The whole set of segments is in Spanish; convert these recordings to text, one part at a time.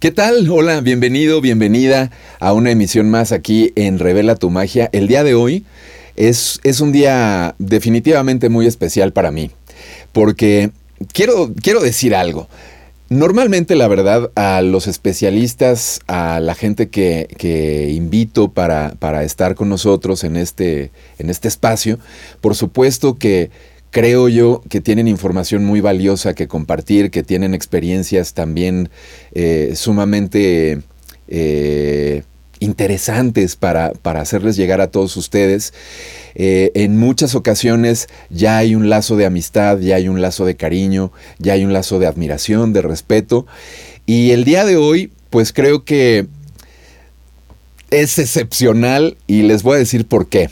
¿Qué tal? Hola, bienvenido, bienvenida a una emisión más aquí en Revela tu Magia. El día de hoy es, es un día definitivamente muy especial para mí, porque quiero, quiero decir algo. Normalmente, la verdad, a los especialistas, a la gente que, invito para, para, estar con nosotros en este, en este espacio, por supuesto que creo yo que tienen información muy valiosa que compartir, que tienen experiencias también eh, sumamente eh, interesantes para, para, hacerles llegar a todos ustedes. Eh, en muchas ocasiones ya hay un lazo de amistad, ya hay un lazo de cariño, ya hay un lazo de admiración, de respeto. Y el día de hoy, pues creo que es excepcional y les voy a decir por qué.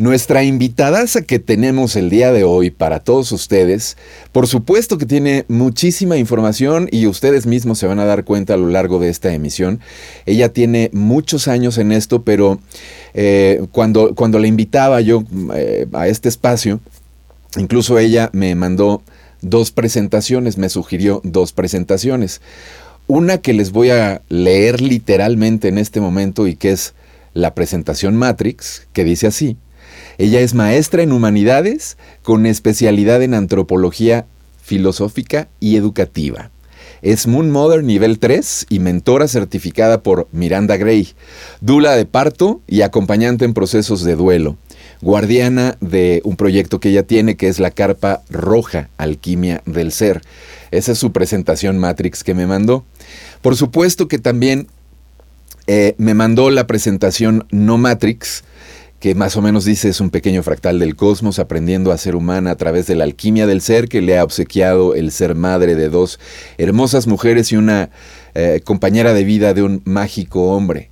Nuestra invitada que tenemos el día de hoy para todos ustedes, por supuesto que tiene muchísima información y ustedes mismos se van a dar cuenta a lo largo de esta emisión. Ella tiene muchos años en esto, pero eh, cuando, cuando la invitaba yo eh, a este espacio, incluso ella me mandó dos presentaciones, me sugirió dos presentaciones. Una que les voy a leer literalmente en este momento y que es la presentación Matrix, que dice así. Ella es maestra en humanidades con especialidad en antropología filosófica y educativa. Es Moon Mother nivel 3 y mentora certificada por Miranda Gray, dula de parto y acompañante en procesos de duelo. Guardiana de un proyecto que ella tiene que es la carpa roja, alquimia del ser. Esa es su presentación Matrix que me mandó. Por supuesto que también eh, me mandó la presentación No Matrix, que más o menos dice es un pequeño fractal del cosmos aprendiendo a ser humana a través de la alquimia del ser que le ha obsequiado el ser madre de dos hermosas mujeres y una eh, compañera de vida de un mágico hombre.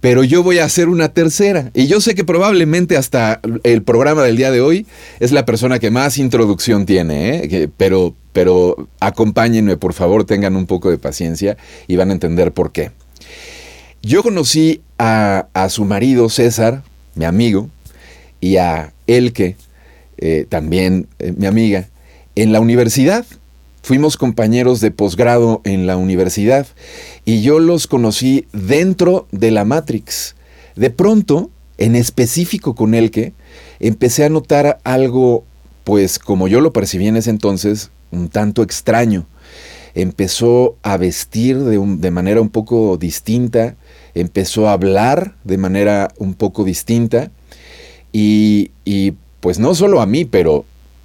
Pero yo voy a hacer una tercera. Y yo sé que probablemente hasta el programa del día de hoy es la persona que más introducción tiene, ¿eh? pero, pero acompáñenme, por favor, tengan un poco de paciencia y van a entender por qué. Yo conocí a, a su marido César mi amigo, y a Elke, eh, también eh, mi amiga, en la universidad. Fuimos compañeros de posgrado en la universidad y yo los conocí dentro de la Matrix. De pronto, en específico con Elke, empecé a notar algo, pues como yo lo percibí en ese entonces, un tanto extraño. Empezó a vestir de, de manera un poco distinta, empezó a hablar de manera un poco distinta y, pues no solo a mí, pero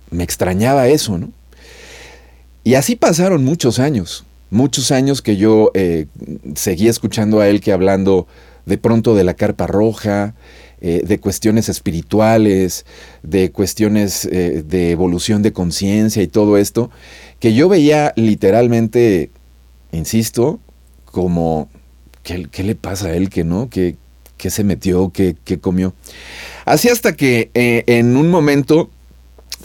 me extrañaba eso, ¿no? Y así pasaron muchos años, muchos años que yo eh, seguía escuchando a él que hablando de pronto de la carpa roja, eh, de cuestiones espirituales, de cuestiones eh, de evolución de conciencia y todo esto, que yo veía literalmente, insisto, como ¿qué, le pasa a él que no? ¿Qué, se metió? ¿Qué, comió? Así hasta que eh, en un momento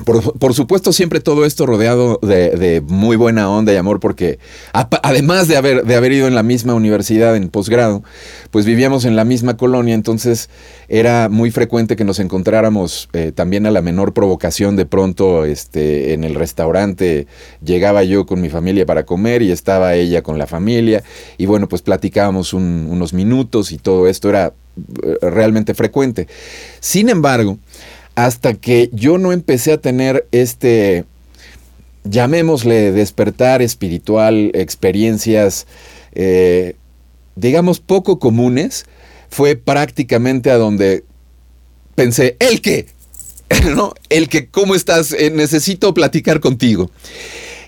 por, supuesto, siempre todo esto rodeado de, muy buena onda y amor, porque además de haber, de haber ido en la misma universidad en posgrado, pues vivíamos en la misma colonia, entonces era muy frecuente que nos encontráramos eh, también a la menor provocación de pronto este, en el restaurante. Llegaba yo con mi familia para comer y estaba ella con la familia, y bueno, pues platicábamos unos minutos y todo esto era eh, realmente frecuente. Sin embargo, hasta que yo no empecé a tener este, llamémosle despertar espiritual, experiencias, eh, digamos, poco comunes, fue prácticamente a donde pensé, el que, ¿no? El que, ¿cómo estás? Eh, necesito platicar contigo.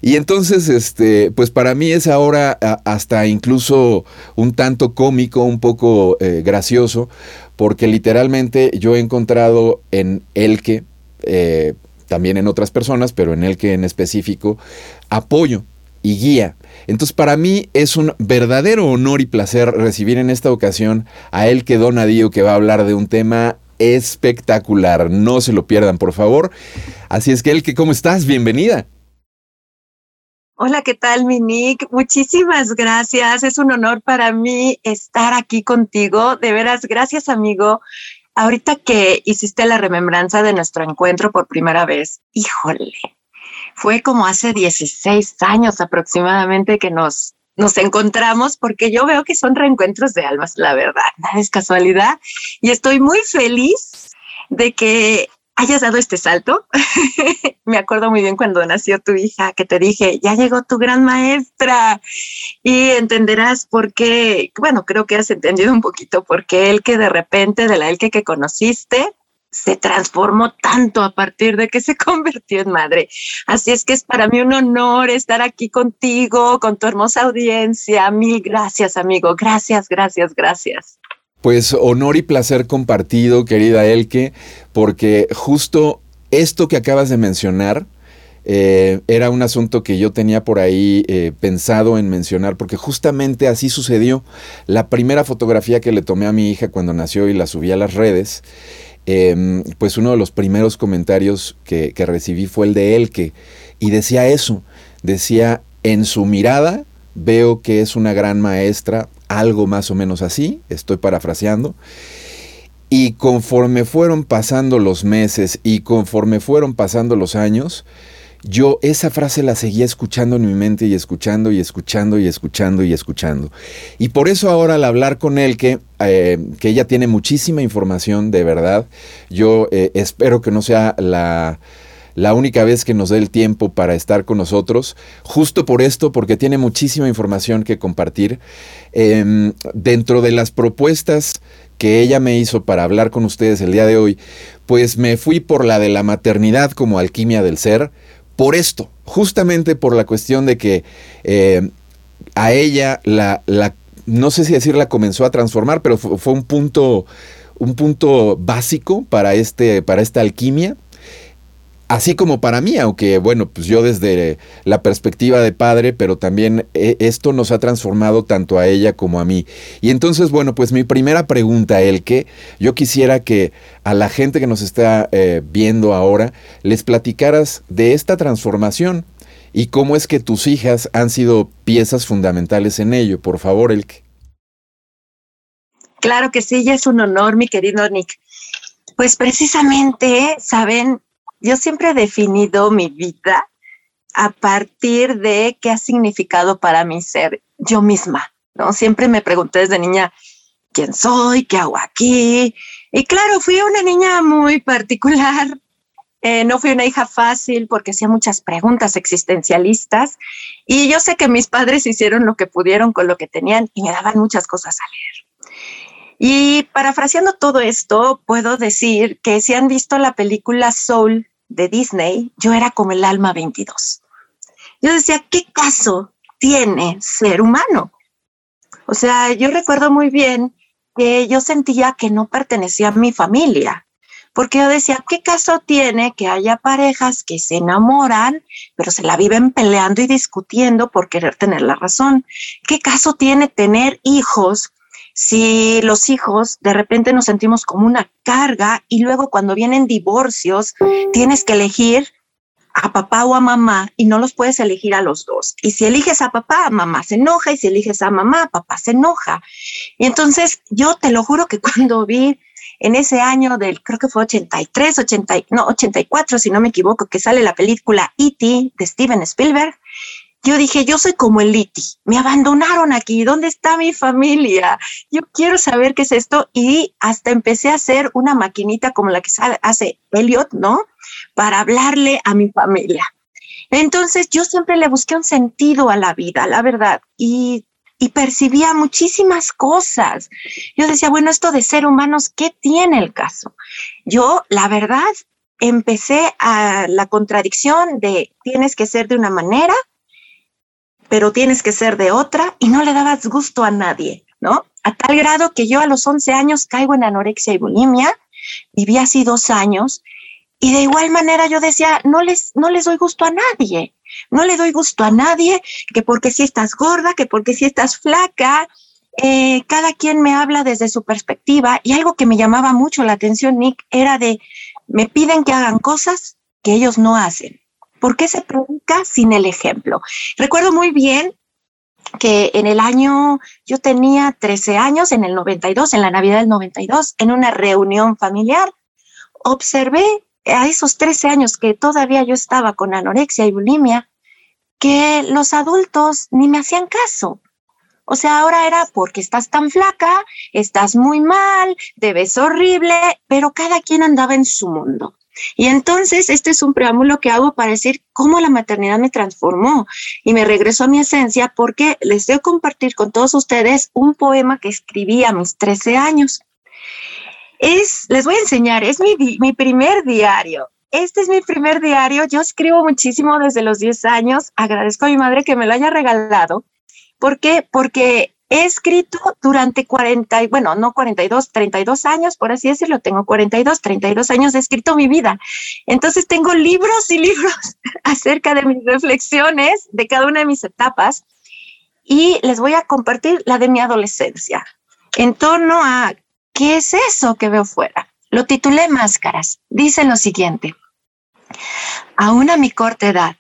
Y entonces, este, pues para mí es ahora hasta incluso un tanto cómico, un poco eh, gracioso, porque literalmente yo he encontrado en el que, eh, también en otras personas, pero en el que en específico, apoyo y guía. Entonces para mí es un verdadero honor y placer recibir en esta ocasión a el que Donadío que va a hablar de un tema espectacular. No se lo pierdan, por favor. Así es que el que, ¿cómo estás? Bienvenida. Hola, ¿qué tal, Minique? Muchísimas gracias. Es un honor para mí estar aquí contigo. De veras, gracias, amigo. Ahorita que hiciste la remembranza de nuestro encuentro por primera vez, híjole, fue como hace 16 años aproximadamente que nos nos encontramos porque yo veo que son reencuentros de almas, la verdad, nada es casualidad. Y estoy muy feliz de que hayas dado este salto. Me acuerdo muy bien cuando nació tu hija que te dije, ya llegó tu gran maestra y entenderás por qué, bueno, creo que has entendido un poquito por qué el que de repente de la Elke que conociste se transformó tanto a partir de que se convirtió en madre. Así es que es para mí un honor estar aquí contigo, con tu hermosa audiencia. Mil gracias, amigo. Gracias, gracias, gracias. Pues honor y placer compartido, querida Elke, porque justo esto que acabas de mencionar eh, era un asunto que yo tenía por ahí eh, pensado en mencionar, porque justamente así sucedió. La primera fotografía que le tomé a mi hija cuando nació y la subí a las redes, em, pues uno de los primeros comentarios que, que recibí fue el de Elke, y decía eso, decía, en su mirada veo que es una gran maestra, algo más o menos así, estoy parafraseando. Y conforme fueron pasando los meses y conforme fueron pasando los años, yo esa frase la seguía escuchando en mi mente y escuchando y escuchando y escuchando y escuchando. Y por eso ahora al hablar con él, que, eh, que ella tiene muchísima información de verdad, yo eh, espero que no sea la la única vez que nos dé el tiempo para estar con nosotros, justo por esto, porque tiene muchísima información que compartir. Em, dentro de las propuestas que ella me hizo para hablar con ustedes el día de hoy, pues me fui por la de la maternidad como alquimia del ser, por esto, justamente por la cuestión de que em, a ella la, no sé si decirla comenzó a transformar, pero fue, fue un punto, un punto básico para, este, para esta alquimia así como para mí, aunque bueno, pues yo desde la perspectiva de padre, pero también eh, esto nos ha transformado tanto a ella como a mí. Y entonces, bueno, pues mi primera pregunta, el que yo quisiera que a la gente que nos está eh, viendo ahora les platicaras de esta transformación y cómo es que tus hijas han sido piezas fundamentales en ello. Por favor, Elke. Claro que sí, ya es un honor, mi querido Nick. Pues precisamente, saben, yo siempre he definido mi vida a partir de qué ha significado para mí ser yo misma, ¿no? Siempre me pregunté desde niña, ¿quién soy? ¿Qué hago aquí? Y claro, fui una niña muy particular. Eh, no fui una hija fácil porque hacía muchas preguntas existencialistas y yo sé que mis padres hicieron lo que pudieron con lo que tenían y me daban muchas cosas a leer. Y parafraseando todo esto, puedo decir que si han visto la película Soul de Disney, yo era como el alma 22. Yo decía, ¿qué caso tiene ser humano? O sea, yo recuerdo muy bien que yo sentía que no pertenecía a mi familia, porque yo decía, ¿qué caso tiene que haya parejas que se enamoran, pero se la viven peleando y discutiendo por querer tener la razón? ¿Qué caso tiene tener hijos si los hijos de repente nos sentimos como una carga y luego cuando vienen divorcios tienes que elegir a papá o a mamá y no los puedes elegir a los dos. Y si eliges a papá, mamá se enoja y si eliges a mamá, papá se enoja. Y entonces yo te lo juro que cuando vi en ese año del, creo que fue 83, 80, no, 84, si no me equivoco, que sale la película E.T. de Steven Spielberg, yo dije, yo soy como el Liti, me abandonaron aquí, ¿dónde está mi familia? Yo quiero saber qué es esto y hasta empecé a hacer una maquinita como la que hace Elliot, ¿no? Para hablarle a mi familia. Entonces yo siempre le busqué un sentido a la vida, la verdad, y, y percibía muchísimas cosas. Yo decía, bueno, esto de ser humanos, ¿qué tiene el caso? Yo, la verdad, empecé a la contradicción de tienes que ser de una manera pero tienes que ser de otra y no le dabas gusto a nadie, ¿no? A tal grado que yo a los 11 años caigo en anorexia y bulimia, viví así dos años y de igual manera yo decía, no les, no les doy gusto a nadie, no le doy gusto a nadie, que porque si estás gorda, que porque si estás flaca, eh, cada quien me habla desde su perspectiva y algo que me llamaba mucho la atención, Nick, era de, me piden que hagan cosas que ellos no hacen. ¿Por qué se predica sin el ejemplo? Recuerdo muy bien que en el año, yo tenía 13 años, en el 92, en la Navidad del 92, en una reunión familiar, observé a esos 13 años que todavía yo estaba con anorexia y bulimia, que los adultos ni me hacían caso. O sea, ahora era porque estás tan flaca, estás muy mal, te ves horrible, pero cada quien andaba en su mundo. Y entonces este es un preámbulo que hago para decir cómo la maternidad me transformó y me regresó a mi esencia porque les debo compartir con todos ustedes un poema que escribí a mis 13 años. Es, les voy a enseñar, es mi, mi primer diario. Este es mi primer diario. Yo escribo muchísimo desde los 10 años. Agradezco a mi madre que me lo haya regalado. ¿Por qué? Porque he escrito durante 40, bueno, no 42, 32 años, por así decirlo, tengo 42, 32 años, he escrito mi vida. Entonces tengo libros y libros acerca de mis reflexiones de cada una de mis etapas y les voy a compartir la de mi adolescencia en torno a qué es eso que veo fuera. Lo titulé Máscaras. Dice lo siguiente. Aún a mi corta edad,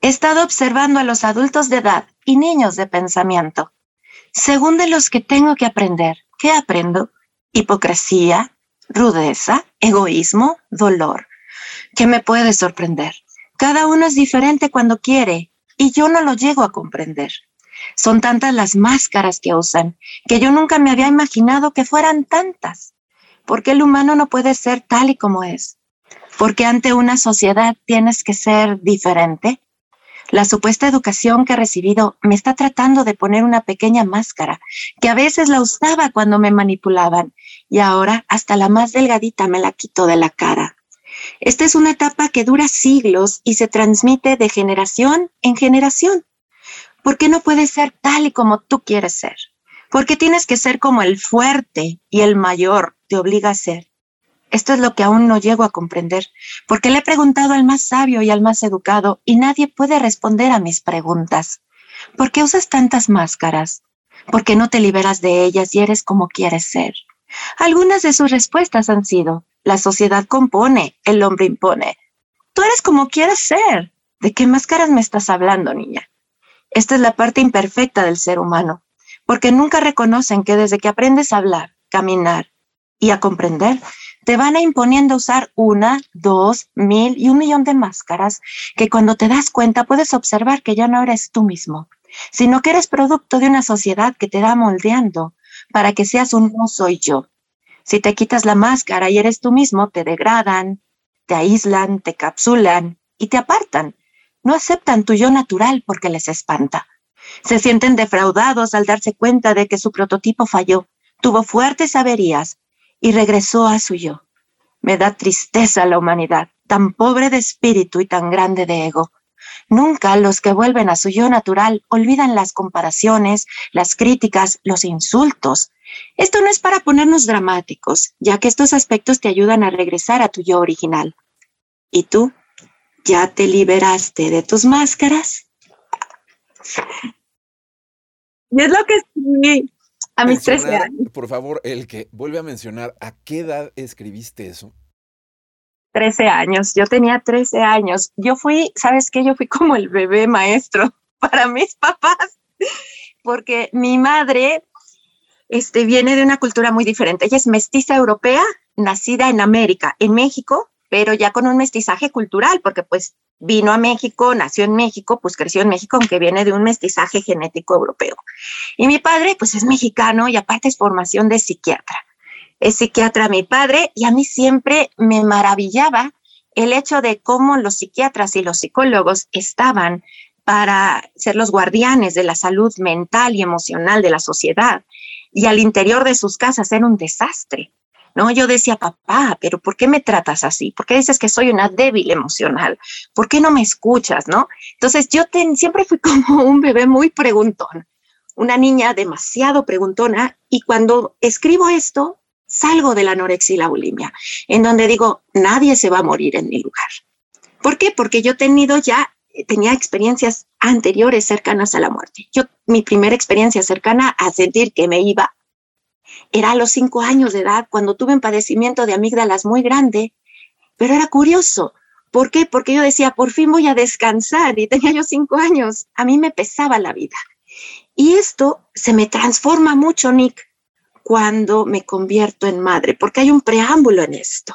he estado observando a los adultos de edad y niños de pensamiento. Según de los que tengo que aprender, ¿qué aprendo? Hipocresía, rudeza, egoísmo, dolor. ¿Qué me puede sorprender? Cada uno es diferente cuando quiere y yo no lo llego a comprender. Son tantas las máscaras que usan que yo nunca me había imaginado que fueran tantas. ¿Por qué el humano no puede ser tal y como es? Porque ante una sociedad tienes que ser diferente. La supuesta educación que he recibido me está tratando de poner una pequeña máscara, que a veces la usaba cuando me manipulaban y ahora hasta la más delgadita me la quito de la cara. Esta es una etapa que dura siglos y se transmite de generación en generación. ¿Por qué no puedes ser tal y como tú quieres ser? ¿Por qué tienes que ser como el fuerte y el mayor te obliga a ser? Esto es lo que aún no llego a comprender, porque le he preguntado al más sabio y al más educado y nadie puede responder a mis preguntas. ¿Por qué usas tantas máscaras? ¿Por qué no te liberas de ellas y eres como quieres ser? Algunas de sus respuestas han sido, la sociedad compone, el hombre impone. Tú eres como quieres ser. ¿De qué máscaras me estás hablando, niña? Esta es la parte imperfecta del ser humano, porque nunca reconocen que desde que aprendes a hablar, caminar y a comprender, te van a imponiendo usar una, dos, mil y un millón de máscaras que cuando te das cuenta puedes observar que ya no eres tú mismo, sino que eres producto de una sociedad que te da moldeando para que seas un no soy yo. Si te quitas la máscara y eres tú mismo, te degradan, te aíslan, te capsulan y te apartan. No aceptan tu yo natural porque les espanta. Se sienten defraudados al darse cuenta de que su prototipo falló, tuvo fuertes averías y regresó a su yo. Me da tristeza la humanidad, tan pobre de espíritu y tan grande de ego. Nunca los que vuelven a su yo natural olvidan las comparaciones, las críticas, los insultos. Esto no es para ponernos dramáticos, ya que estos aspectos te ayudan a regresar a tu yo original. ¿Y tú? ¿Ya te liberaste de tus máscaras? Y es lo que a mis 13 años. Por favor, el que vuelve a mencionar, ¿a qué edad escribiste eso? 13 años, yo tenía 13 años. Yo fui, ¿sabes qué? Yo fui como el bebé maestro para mis papás, porque mi madre este, viene de una cultura muy diferente. Ella es mestiza europea, nacida en América, en México, pero ya con un mestizaje cultural, porque pues vino a México, nació en México, pues creció en México, aunque viene de un mestizaje genético europeo. Y mi padre, pues es mexicano y aparte es formación de psiquiatra. Es psiquiatra mi padre y a mí siempre me maravillaba el hecho de cómo los psiquiatras y los psicólogos estaban para ser los guardianes de la salud mental y emocional de la sociedad. Y al interior de sus casas era un desastre. ¿No? Yo decía, papá, pero ¿por qué me tratas así? ¿Por qué dices que soy una débil emocional? ¿Por qué no me escuchas, no? Entonces yo siempre fui como un bebé muy preguntón, una niña demasiado preguntona y cuando escribo esto, salgo de la anorexia y la bulimia, en donde digo, nadie se va a morir en mi lugar. ¿Por qué? Porque yo he tenido ya tenía experiencias anteriores cercanas a la muerte. Yo, mi primera experiencia cercana a sentir que me iba era a los cinco años de edad cuando tuve un padecimiento de amígdalas muy grande, pero era curioso. ¿Por qué? Porque yo decía, por fin voy a descansar y tenía yo cinco años. A mí me pesaba la vida. Y esto se me transforma mucho, Nick, cuando me convierto en madre, porque hay un preámbulo en esto,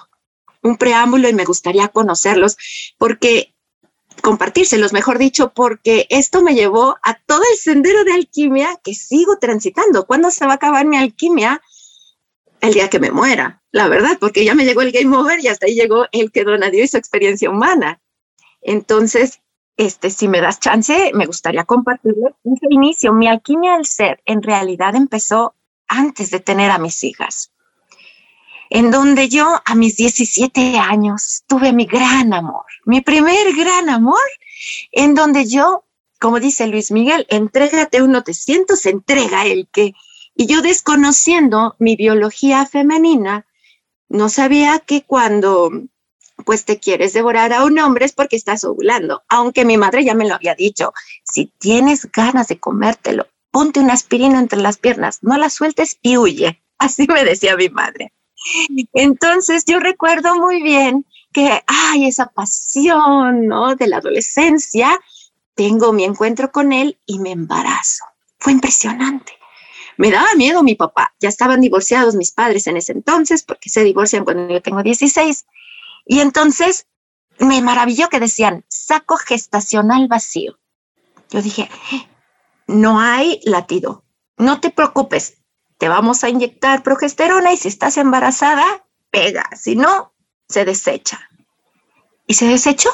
un preámbulo y me gustaría conocerlos, porque compartírselos, mejor dicho, porque esto me llevó a todo el sendero de alquimia que sigo transitando. ¿Cuándo se va a acabar mi alquimia? El día que me muera, la verdad, porque ya me llegó el game over y hasta ahí llegó el que donadió y su experiencia humana. Entonces, este, si me das chance, me gustaría compartirlo. Ese inicio, mi alquimia del ser, en realidad empezó antes de tener a mis hijas en donde yo a mis 17 años tuve mi gran amor, mi primer gran amor, en donde yo, como dice Luis Miguel, entrégate uno te siento, se entrega el que. Y yo desconociendo mi biología femenina, no sabía que cuando pues te quieres devorar a un hombre es porque estás ovulando, aunque mi madre ya me lo había dicho, si tienes ganas de comértelo, ponte una aspirina entre las piernas, no la sueltes y huye. Así me decía mi madre. Entonces yo recuerdo muy bien que, ay, esa pasión, ¿no? De la adolescencia, tengo mi encuentro con él y me embarazo. Fue impresionante. Me daba miedo mi papá. Ya estaban divorciados mis padres en ese entonces, porque se divorcian cuando yo tengo 16. Y entonces me maravilló que decían, saco gestacional vacío. Yo dije, no hay latido. No te preocupes, te vamos a inyectar progesterona y si estás embarazada, pega, si no, se desecha. Y se desechó.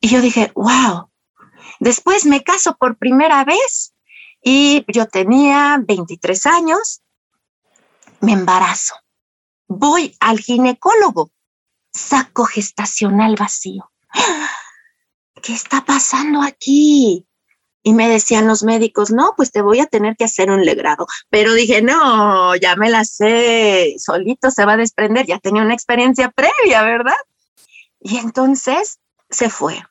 Y yo dije, wow. Después me caso por primera vez y yo tenía 23 años, me embarazo. Voy al ginecólogo, saco gestacional vacío. ¿Qué está pasando aquí? Y me decían los médicos, no, pues te voy a tener que hacer un legrado. Pero dije, no, ya me la sé, solito se va a desprender, ya tenía una experiencia previa, ¿verdad? Y entonces se fue.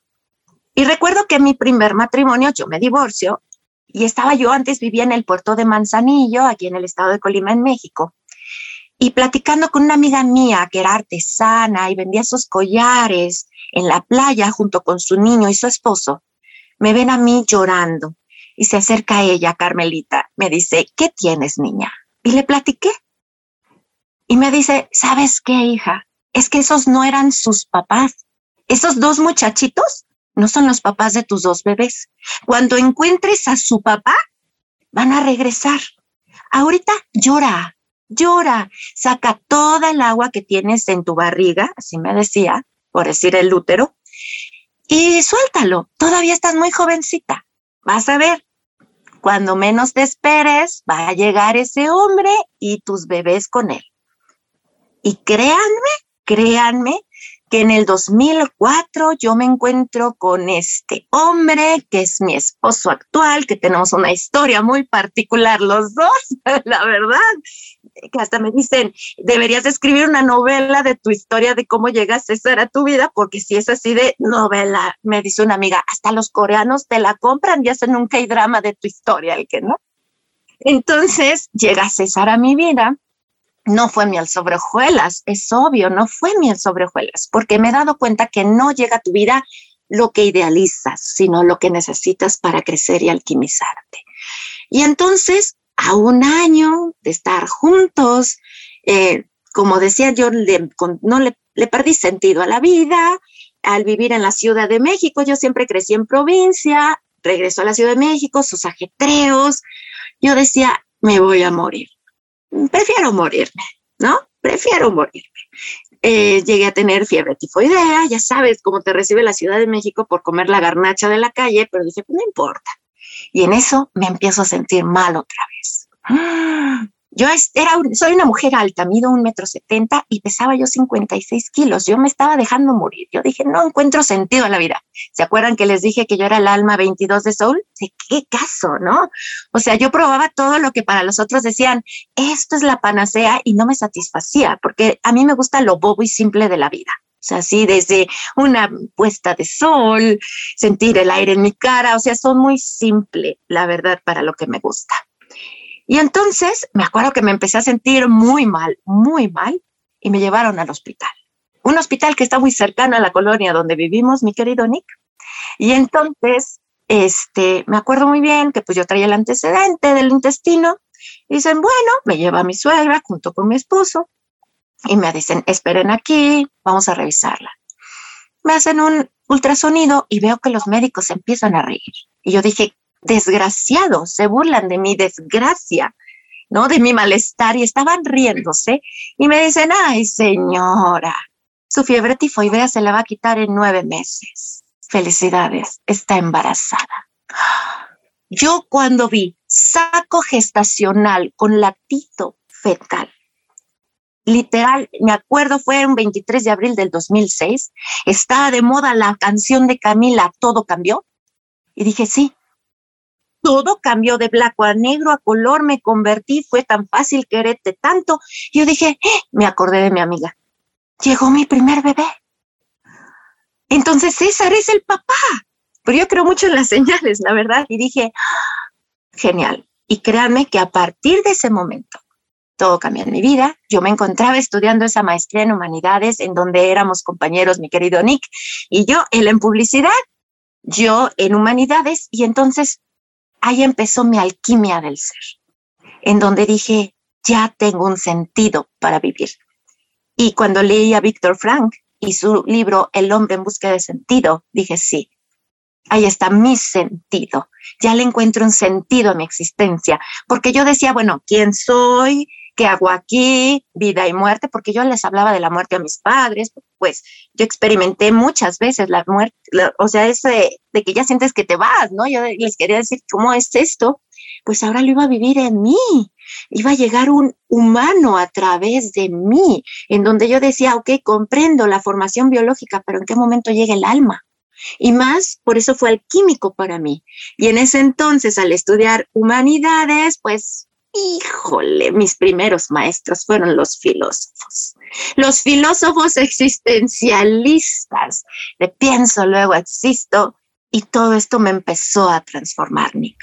Y recuerdo que en mi primer matrimonio yo me divorcio y estaba yo antes, vivía en el puerto de Manzanillo, aquí en el estado de Colima, en México. Y platicando con una amiga mía que era artesana y vendía sus collares en la playa junto con su niño y su esposo, me ven a mí llorando y se acerca a ella, Carmelita, me dice, ¿qué tienes, niña? Y le platiqué. Y me dice, ¿sabes qué, hija? Es que esos no eran sus papás. Esos dos muchachitos no son los papás de tus dos bebés. Cuando encuentres a su papá, van a regresar. Ahorita llora, llora, saca toda el agua que tienes en tu barriga, así me decía, por decir el útero, y suéltalo. Todavía estás muy jovencita. Vas a ver, cuando menos te esperes, va a llegar ese hombre y tus bebés con él. Y créanme, créanme que en el 2004 yo me encuentro con este hombre que es mi esposo actual, que tenemos una historia muy particular los dos, la verdad, que hasta me dicen, deberías escribir una novela de tu historia de cómo llegaste a tu vida, porque si es así de novela, me dice una amiga, hasta los coreanos te la compran y hacen un K-drama de tu historia, el que no. Entonces llega César a mi vida no fue miel sobre hojuelas, es obvio, no fue miel sobre hojuelas, porque me he dado cuenta que no llega a tu vida lo que idealizas, sino lo que necesitas para crecer y alquimizarte. Y entonces, a un año de estar juntos, eh, como decía yo, no le, perdí sentido a la vida, al vivir en la Ciudad de México, yo siempre crecí en provincia, regresó a la Ciudad de México, sus ajetreos, yo decía, me voy a morir prefiero morirme, ¿no? Prefiero morirme. Eh, llegué a tener fiebre tifoidea, ya sabes cómo te recibe la Ciudad de México por comer la garnacha de la calle, pero dije, pues no importa. Y en eso me empiezo a sentir mal otra vez. Yo era, soy una mujer alta, mido un metro setenta y pesaba yo 56 kilos. Yo me estaba dejando morir. Yo dije, no encuentro sentido a la vida. ¿Se acuerdan que les dije que yo era el alma 22 de Soul? ¿De qué caso, no? O sea, yo probaba todo lo que para los otros decían, esto es la panacea y no me satisfacía, porque a mí me gusta lo bobo y simple de la vida. O sea, sí, desde una puesta de sol, sentir el aire en mi cara, o sea, son muy simple, la verdad, para lo que me gusta. Y entonces me acuerdo que me empecé a sentir muy mal, muy mal, y me llevaron al hospital. Un hospital que está muy cercano a la colonia donde vivimos, mi querido Nick. Y entonces, este, me acuerdo muy bien que pues yo traía el antecedente del intestino. Y dicen, bueno, me lleva mi suegra junto con mi esposo y me dicen, esperen aquí, vamos a revisarla. me hacen un ultrasonido y veo que los médicos empiezan a reír. Y yo dije, desgraciados, se burlan de mi desgracia, ¿no? De mi malestar y estaban riéndose y me dicen, ay señora, su fiebre tifoidea se la va a quitar en nueve meses. Felicidades, está embarazada. Yo cuando vi saco gestacional con latito fetal, literal, me acuerdo, fue un 23 de abril del 2006, estaba de moda la canción de Camila, Todo cambió. Y dije, sí, todo cambió de blanco a negro, a color, me convertí, fue tan fácil quererte tanto. Y yo dije, eh", me acordé de mi amiga, llegó mi primer bebé. Entonces César es el papá. Pero yo creo mucho en las señales, la verdad. Y dije, ah, genial. Y créanme que a partir de ese momento, todo cambió en mi vida. Yo me encontraba estudiando esa maestría en humanidades en donde éramos compañeros, mi querido Nick, y yo, él en publicidad, yo en humanidades, y entonces ahí empezó mi alquimia del ser, en donde dije, ya tengo un sentido para vivir. Y cuando leí a Víctor Frank y su libro El hombre en busca de sentido, dije, sí, ahí está mi sentido. Ya le encuentro un sentido a mi existencia, porque yo decía, bueno, ¿quién soy? ¿Qué hago aquí? Vida y muerte, porque yo les hablaba de la muerte a mis padres, pues yo experimenté muchas veces la muerte, o sea, ese de que ya sientes que te vas, ¿no? Yo les quería decir, ¿cómo es esto? Pues ahora lo iba a vivir en mí, iba a llegar un humano a través de mí, en donde yo decía, ok, comprendo la formación biológica, pero ¿en qué momento llega el alma? Y más, por eso fue alquímico para mí. Y en ese entonces, al estudiar humanidades, pues híjole, mis primeros maestros fueron los filósofos. Los filósofos existencialistas, de pienso, luego existo, y todo esto me empezó a transformar, Nick.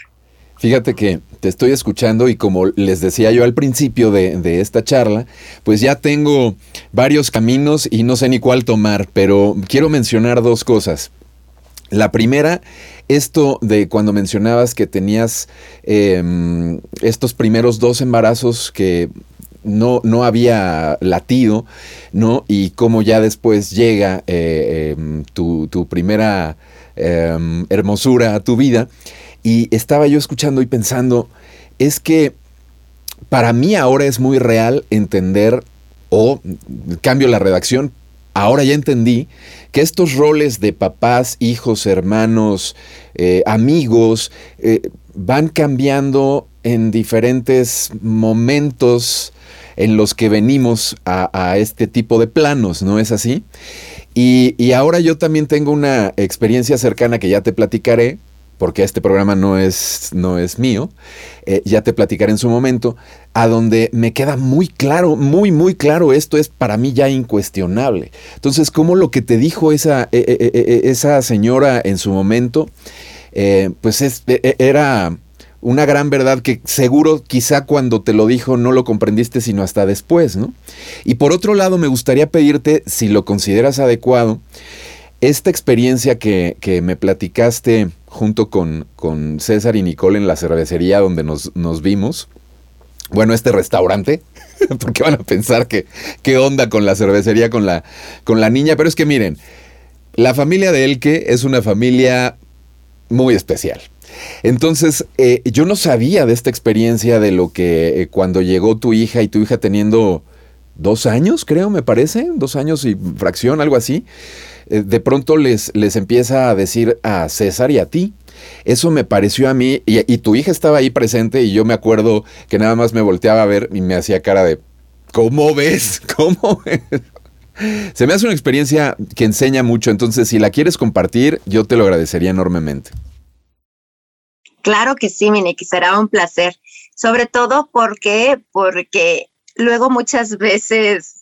Fíjate que te estoy escuchando y como les decía yo al principio de, de, esta charla, pues ya tengo varios caminos y no sé ni cuál tomar, pero quiero mencionar dos cosas. La primera, esto de cuando mencionabas que tenías em, estos primeros dos embarazos que no, no, había latido, ¿no? Y cómo ya después llega eh, em, tu, tu, primera em, hermosura a tu vida. Y estaba yo escuchando y pensando, es que para mí ahora es muy real entender, o cambio la redacción, ahora ya entendí que estos roles de papás, hijos, hermanos, eh, amigos, eh, van cambiando en diferentes momentos en los que venimos a, este tipo de planos, ¿no es así? Y, ahora yo también tengo una experiencia cercana que ya te platicaré, porque este programa no es, no es mío, eh, ya te platicaré en su momento, a donde me queda muy claro, muy, muy claro, esto es para mí ya incuestionable. Entonces, como lo que te dijo esa, eh, eh, esa señora en su momento, pues es, era una gran verdad que seguro quizá cuando te lo dijo no lo comprendiste sino hasta después, ¿no? Y por otro lado, me gustaría pedirte, si lo consideras adecuado, esta experiencia que, que me platicaste junto con, con César y Nicole en la cervecería donde nos, nos vimos. Bueno, este restaurante, porque van a pensar que qué onda con la cervecería, con la, con la niña, pero es que miren, la familia de Elke es una familia muy especial. Entonces, eh, yo no sabía de esta experiencia de lo que eh, cuando llegó tu hija y tu hija teniendo dos años, creo, me parece, dos años y fracción, algo así. Eh, de pronto les, les empieza a decir a César y a ti. Eso me pareció a mí, y, tu hija estaba ahí presente y yo me acuerdo que nada más me volteaba a ver y me hacía cara de, ¿cómo ves? ¿Cómo ves? Se me hace una experiencia que enseña mucho, entonces si la quieres compartir, yo te lo agradecería enormemente. Claro que sí, Miniki, será un placer. Sobre todo porque, porque luego muchas veces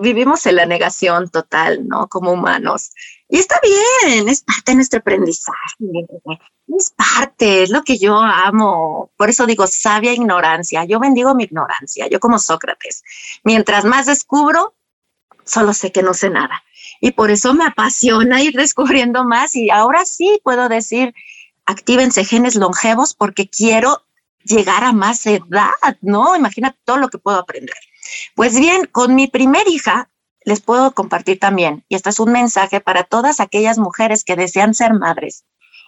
vivimos en la negación total, ¿no? Como humanos. Y está bien, es parte de nuestro aprendizaje. Es parte, es lo que yo amo. Por eso digo sabia ignorancia. Yo bendigo mi ignorancia, yo como Sócrates. Mientras más descubro, solo sé que no sé nada. Y por eso me apasiona ir descubriendo más. Y ahora sí puedo decir, actívense genes longevos porque quiero llegar a más edad, ¿no? Imagina todo lo que puedo aprender. Pues bien, con mi primer hija, les puedo compartir también, y este es un mensaje para todas aquellas mujeres que desean ser madres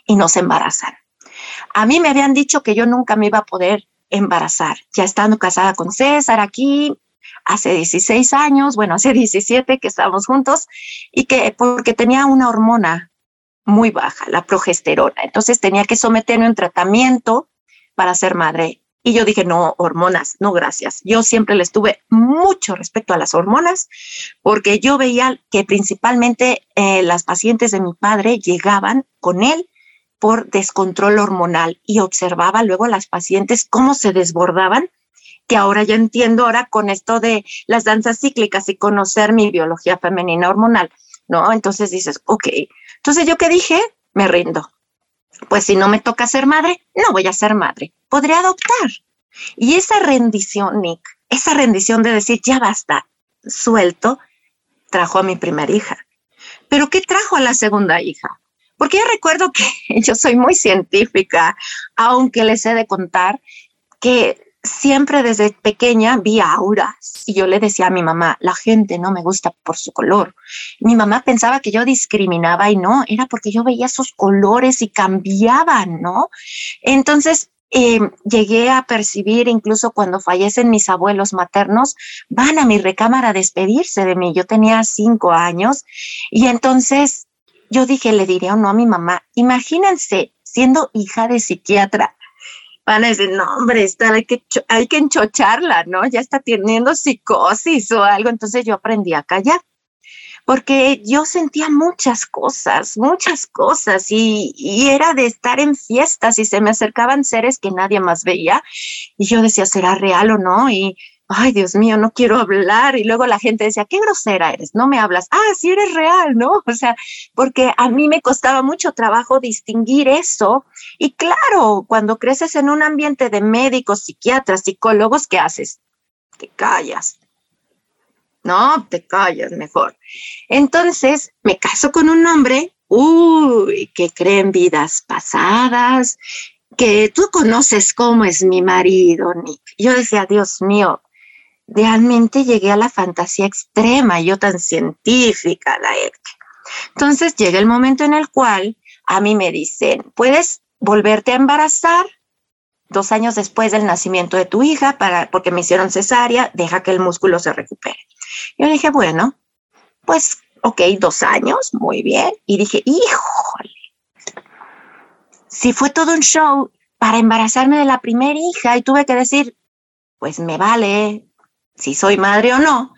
y no se embarazan. A mí me habían dicho que yo nunca me iba a poder embarazar, ya estando casada con César aquí hace 16 años, bueno, hace 17 que estábamos juntos, y que porque tenía una hormona muy baja, la progesterona, entonces tenía que someterme a un tratamiento para ser madre. Y yo dije, no, hormonas, no, gracias. Yo siempre les tuve mucho respeto a las hormonas porque yo veía que principalmente eh, las pacientes de mi padre llegaban con él por descontrol hormonal y observaba luego a las pacientes cómo se desbordaban, que ahora ya entiendo ahora con esto de las danzas cíclicas y conocer mi biología femenina hormonal, ¿no? Entonces dices, ok, entonces yo qué dije, me rindo. Pues si no me toca ser madre, no voy a ser madre, podré adoptar. Y esa rendición, Nick, esa rendición de decir, ya basta, suelto, trajo a mi primera hija. Pero ¿qué trajo a la segunda hija? Porque yo recuerdo que yo soy muy científica, aunque les he de contar que siempre desde pequeña vi auras y yo le decía a mi mamá, la gente no me gusta por su color. Mi mamá pensaba que yo discriminaba y no, era porque yo veía sus colores y cambiaban, ¿no? Entonces, eh, llegué a percibir incluso cuando fallecen mis abuelos maternos, van a mi recámara a despedirse de mí. Yo tenía cinco años y entonces yo dije, le diré o no a mi mamá, imagínense siendo hija de psiquiatra. Van a decir, no, hombre, hay, que, hay que enchocharla, ¿no? Ya está teniendo psicosis o algo. Entonces yo aprendí a callar porque yo sentía muchas cosas, muchas cosas y, era de estar en fiestas y se me acercaban seres que nadie más veía y yo decía, ¿será real o no? Y ay, Dios mío, no quiero hablar. Y luego la gente decía, qué grosera eres, no me hablas. Ah, sí eres real, ¿no? O sea, porque a mí me costaba mucho trabajo distinguir eso. Y claro, cuando creces en un ambiente de médicos, psiquiatras, psicólogos, ¿qué haces? Te callas. No, te callas mejor. Entonces, me caso con un hombre, uy, que cree en vidas pasadas, que tú conoces cómo es mi marido, Nick. Yo decía, Dios mío, realmente llegué a la fantasía extrema, yo tan científica, la Entonces llega el momento en el cual a mí me dicen, puedes volverte a embarazar dos años después del nacimiento de tu hija, para, porque me hicieron cesárea, deja que el músculo se recupere. Yo dije, bueno, pues, ok, dos años, muy bien. Y dije, híjole, si fue todo un show para embarazarme de la primera hija y tuve que decir, pues me vale, si soy madre o no,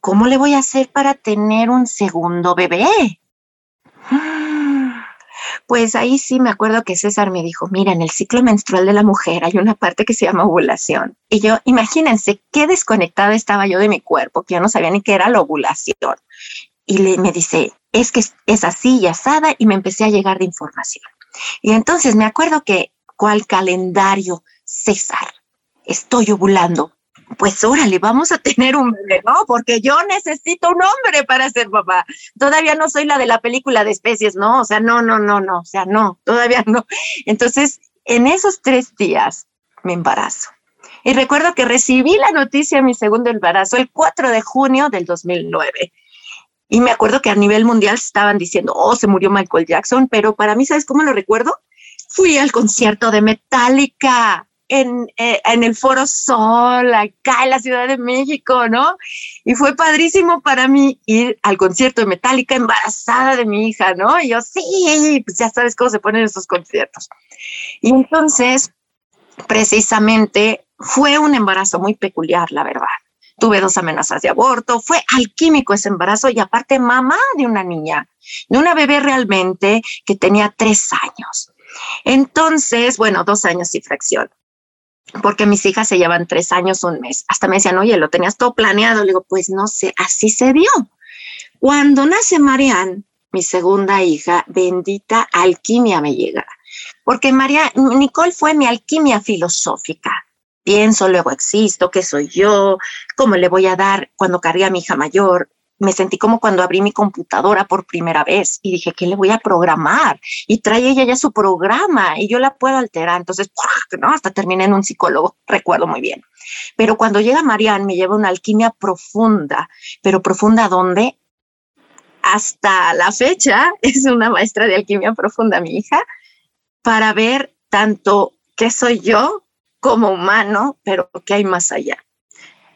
¿cómo le voy a hacer para tener un segundo bebé? Pues ahí sí me acuerdo que César me dijo, mira, en el ciclo menstrual de la mujer hay una parte que se llama ovulación. Y yo, imagínense qué desconectada estaba yo de mi cuerpo, que yo no sabía ni qué era la ovulación. Y le, me dice, es que es así y asada, y me empecé a llegar de información. Y entonces me acuerdo que, ¿cuál calendario? César, estoy ovulando pues órale, vamos a tener un bebé, ¿no? Porque yo necesito un hombre para ser papá. Todavía no soy la de la película de especies, ¿no? O sea, no, no, no, no, o sea, no, todavía no. Entonces, en esos tres días me embarazo. Y recuerdo que recibí la noticia de mi segundo embarazo el 4 de junio del 2009. Y me acuerdo que a nivel mundial estaban diciendo, oh, se murió Michael Jackson, pero para mí, ¿sabes cómo lo recuerdo? Fui al concierto de Metallica eh, en, el Foro Sol, acá en la Ciudad de México, ¿no? Y fue padrísimo para mí ir al concierto de Metallica embarazada de mi hija, ¿no? Y yo, sí, pues ya sabes cómo se ponen esos conciertos. Y entonces, precisamente, fue un embarazo muy peculiar, la verdad. Tuve dos amenazas de aborto, fue alquímico ese embarazo y aparte mamá de una niña, de una bebé realmente que tenía tres años. Entonces, bueno, dos años y fracción porque mis hijas se llevan tres años, un mes. Hasta me decían, oye, lo tenías todo planeado. Le digo, pues no sé, así se dio. Cuando nace Marianne, mi segunda hija, bendita alquimia me llega. Porque María, Nicole fue mi alquimia filosófica. Pienso, luego existo, qué soy yo, cómo le voy a dar cuando cargué a mi hija mayor. Me sentí como cuando abrí mi computadora por primera vez y dije, ¿qué le voy a programar? Y trae ella ya su programa y yo la puedo alterar. Entonces, ¿no? hasta terminé en un psicólogo, recuerdo muy bien. Pero cuando llega Marianne me lleva una alquimia profunda, pero profunda ¿dónde? Hasta la fecha es una maestra de alquimia profunda, mi hija, para ver tanto qué soy yo como humano, pero qué hay más allá.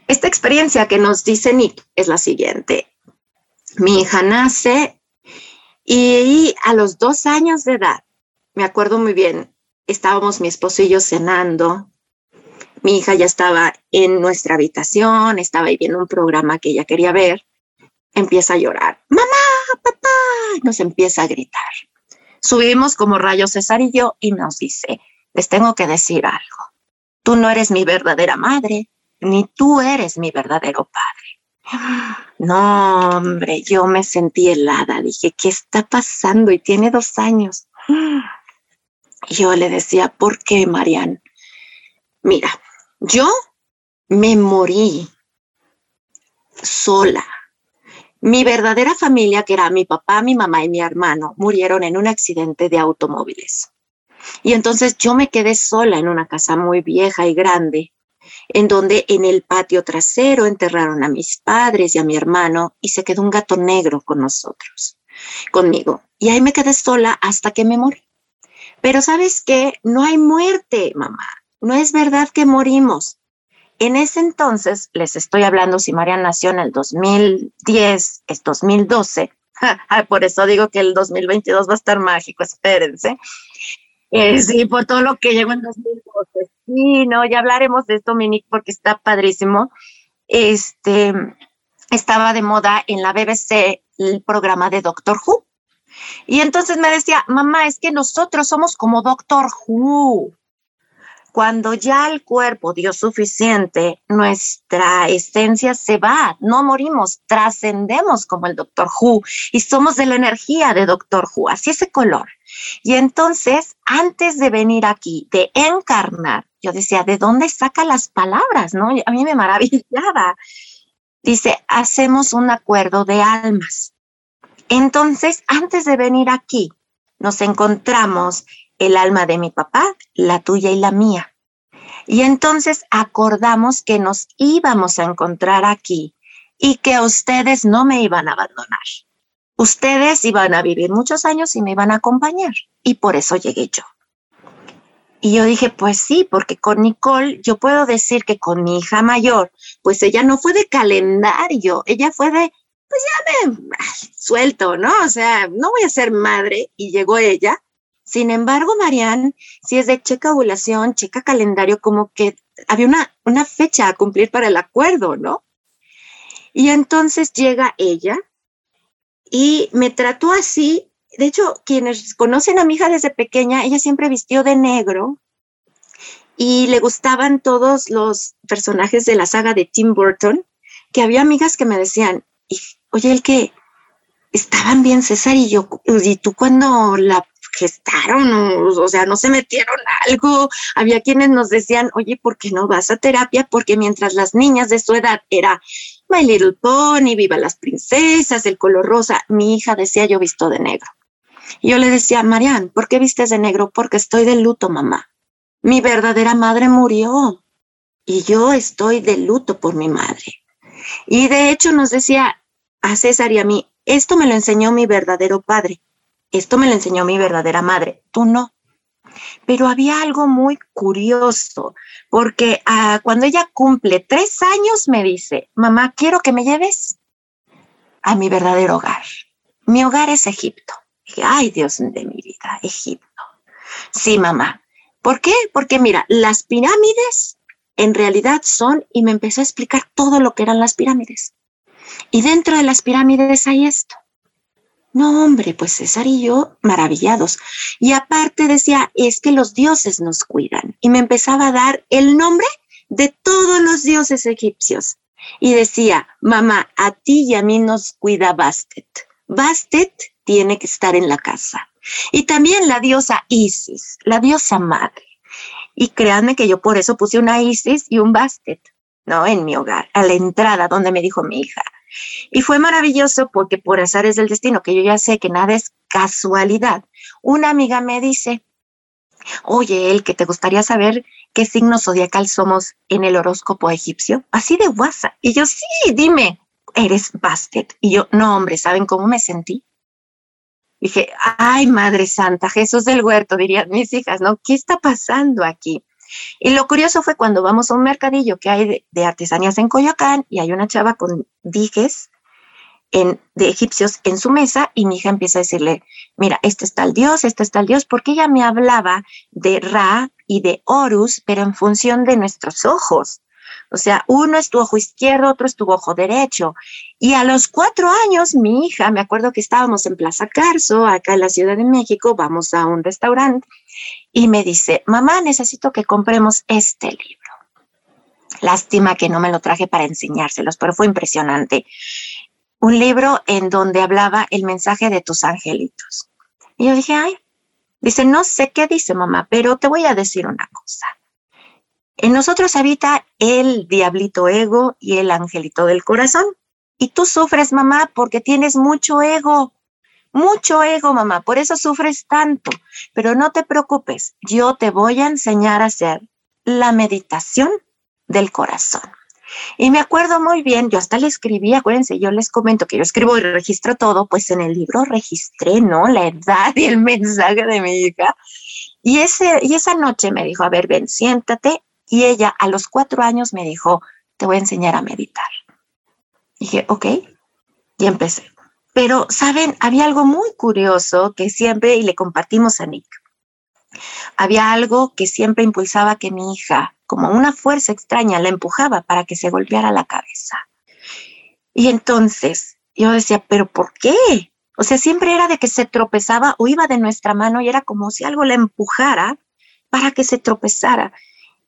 Esta experiencia que nos dice Nick es la siguiente. Mi hija nace y a los dos años de edad, me acuerdo muy bien, estábamos mi esposo y yo cenando. Mi hija ya estaba en nuestra habitación, estaba ahí viendo un programa que ella quería ver. Empieza a llorar. Mamá, papá, nos empieza a gritar. Subimos como rayos César y yo y nos dice, les tengo que decir algo. Tú no eres mi verdadera madre, ni tú eres mi verdadero padre. No, hombre, yo me sentí helada. Dije, ¿qué está pasando? Y tiene dos años. Yo le decía, ¿por qué, Marian? Mira, yo me morí sola. Mi verdadera familia, que era mi papá, mi mamá y mi hermano, murieron en un accidente de automóviles. Y entonces yo me quedé sola en una casa muy vieja y grande, en donde en el patio trasero enterraron a mis padres y a mi hermano y se quedó un gato negro con nosotros, conmigo. Y ahí me quedé sola hasta que me morí. Pero sabes qué, no hay muerte, mamá. No es verdad que morimos. En ese entonces, les estoy hablando, si María nació en el 2010, es 2012, por eso digo que el 2022 va a estar mágico, espérense. Eh, sí, por todo lo que llegó en 2012. Sí, no, ya hablaremos de esto, Minique, porque está padrísimo. Este, estaba de moda en la BBC el programa de Doctor Who. Y entonces me decía, mamá, es que nosotros somos como Doctor Who. Cuando ya el cuerpo dio suficiente, nuestra esencia se va, no morimos, trascendemos como el Doctor Who y somos de la energía de Doctor Who, así ese color. Y entonces, antes de venir aquí, de encarnar, yo decía, ¿de dónde saca las palabras? ¿No? A mí me maravillaba. Dice, hacemos un acuerdo de almas. Entonces, antes de venir aquí, nos encontramos el alma de mi papá, la tuya y la mía. Y entonces acordamos que nos íbamos a encontrar aquí y que ustedes no me iban a abandonar ustedes iban a vivir muchos años y me iban a acompañar. Y por eso llegué yo. Y yo dije, pues sí, porque con Nicole yo puedo decir que con mi hija mayor, pues ella no fue de calendario, ella fue de, pues ya me suelto, ¿no? O sea, no voy a ser madre y llegó ella. Sin embargo, Marianne, si es de checa ovulación, checa calendario, como que había una, una fecha a cumplir para el acuerdo, ¿no? Y entonces llega ella y me trató así. De hecho, quienes conocen a mi hija desde pequeña, ella siempre vistió de negro y le gustaban todos los personajes de la saga de Tim Burton, que había amigas que me decían, oye, el que estaban bien César y yo, y tú cuando la gestaron, o, sea, no se metieron algo. Había quienes nos decían, oye, ¿por qué no vas a terapia? Porque mientras las niñas de su edad era My Little Pony, Viva las Princesas, el color rosa. Mi hija decía yo visto de negro. Y yo le decía, Marian, ¿por qué vistes de negro? Porque estoy de luto, mamá. Mi verdadera madre murió y yo estoy de luto por mi madre. Y de hecho nos decía a César y a mí, esto me lo enseñó mi verdadero padre, esto me lo enseñó mi verdadera madre, tú no. Pero había algo muy curioso, porque ah, cuando ella cumple tres años me dice, mamá, quiero que me lleves a mi verdadero hogar. Mi hogar es Egipto. dije, ay Dios de mi vida, Egipto. Sí, mamá. ¿Por qué? Porque mira, las pirámides en realidad son, y me empezó a explicar todo lo que eran las pirámides. Y dentro de las pirámides hay esto. No, hombre, pues César y yo maravillados. Y aparte decía, es que los dioses nos cuidan. Y me empezaba a dar el nombre de todos los dioses egipcios. Y decía, mamá, a ti y a mí nos cuida Bastet. Bastet tiene que estar en la casa. Y también la diosa Isis, la diosa madre. Y créanme que yo por eso puse una Isis y un Bastet, ¿no? En mi hogar, a la entrada donde me dijo mi hija, Y fue maravilloso porque por azares del destino, que yo ya sé que nada es casualidad, una amiga me dice, oye, el que te gustaría saber qué signo zodiacal somos en el horóscopo egipcio, así de WhatsApp. Y yo, sí, dime, eres Bastet. Y yo, no, hombre, ¿saben cómo me sentí? Dije, ay, Madre Santa, Jesús del Huerto, dirían mis hijas, ¿no? ¿Qué está pasando aquí? Y lo curioso fue cuando vamos a un mercadillo que hay de, artesanías en Coyoacán y hay una chava con dijes de egipcios en su mesa y mi hija empieza a decirle, mira, este está el dios, este está el dios, porque ella me hablaba de Ra y de Horus, pero en función de nuestros ojos. O sea, uno es tu ojo izquierdo, otro es tu ojo derecho. Y a los cuatro años, mi hija, me acuerdo que estábamos en Plaza Carso, acá en la Ciudad de México, vamos a un restaurante, y me dice, mamá, necesito que compremos este libro. Lástima que no me lo traje para enseñárselos, pero fue impresionante un libro en donde hablaba el mensaje de tus angelitos. Y yo dije, ay, dice, no sé qué dice mamá, pero te voy a decir una cosa. En nosotros habita el diablito ego y el angelito del corazón. Y tú sufres, mamá, porque tienes mucho ego. Mucho ego, mamá. Por eso sufres tanto. Pero no te preocupes. Yo te voy a enseñar a hacer la meditación del corazón. Y me acuerdo muy bien, yo hasta le escribí, acuérdense, yo les comento que yo escribo y registro todo, pues en el libro registré, ¿no? La edad y el mensaje de mi hija. Y, ese, y esa noche me dijo, a ver, ven, siéntate. Y ella a los cuatro años me dijo, te voy a enseñar a meditar. dije, ok, y empecé. Pero, ¿saben? Había algo muy curioso que siempre, y le compartimos a Nick, había algo que siempre impulsaba que mi hija, como una fuerza extraña, la empujaba para que se golpeara la cabeza. Y entonces yo decía, ¿pero por qué? O sea, siempre era de que se tropezaba o iba de nuestra mano y era como si algo la empujara para que se tropezara.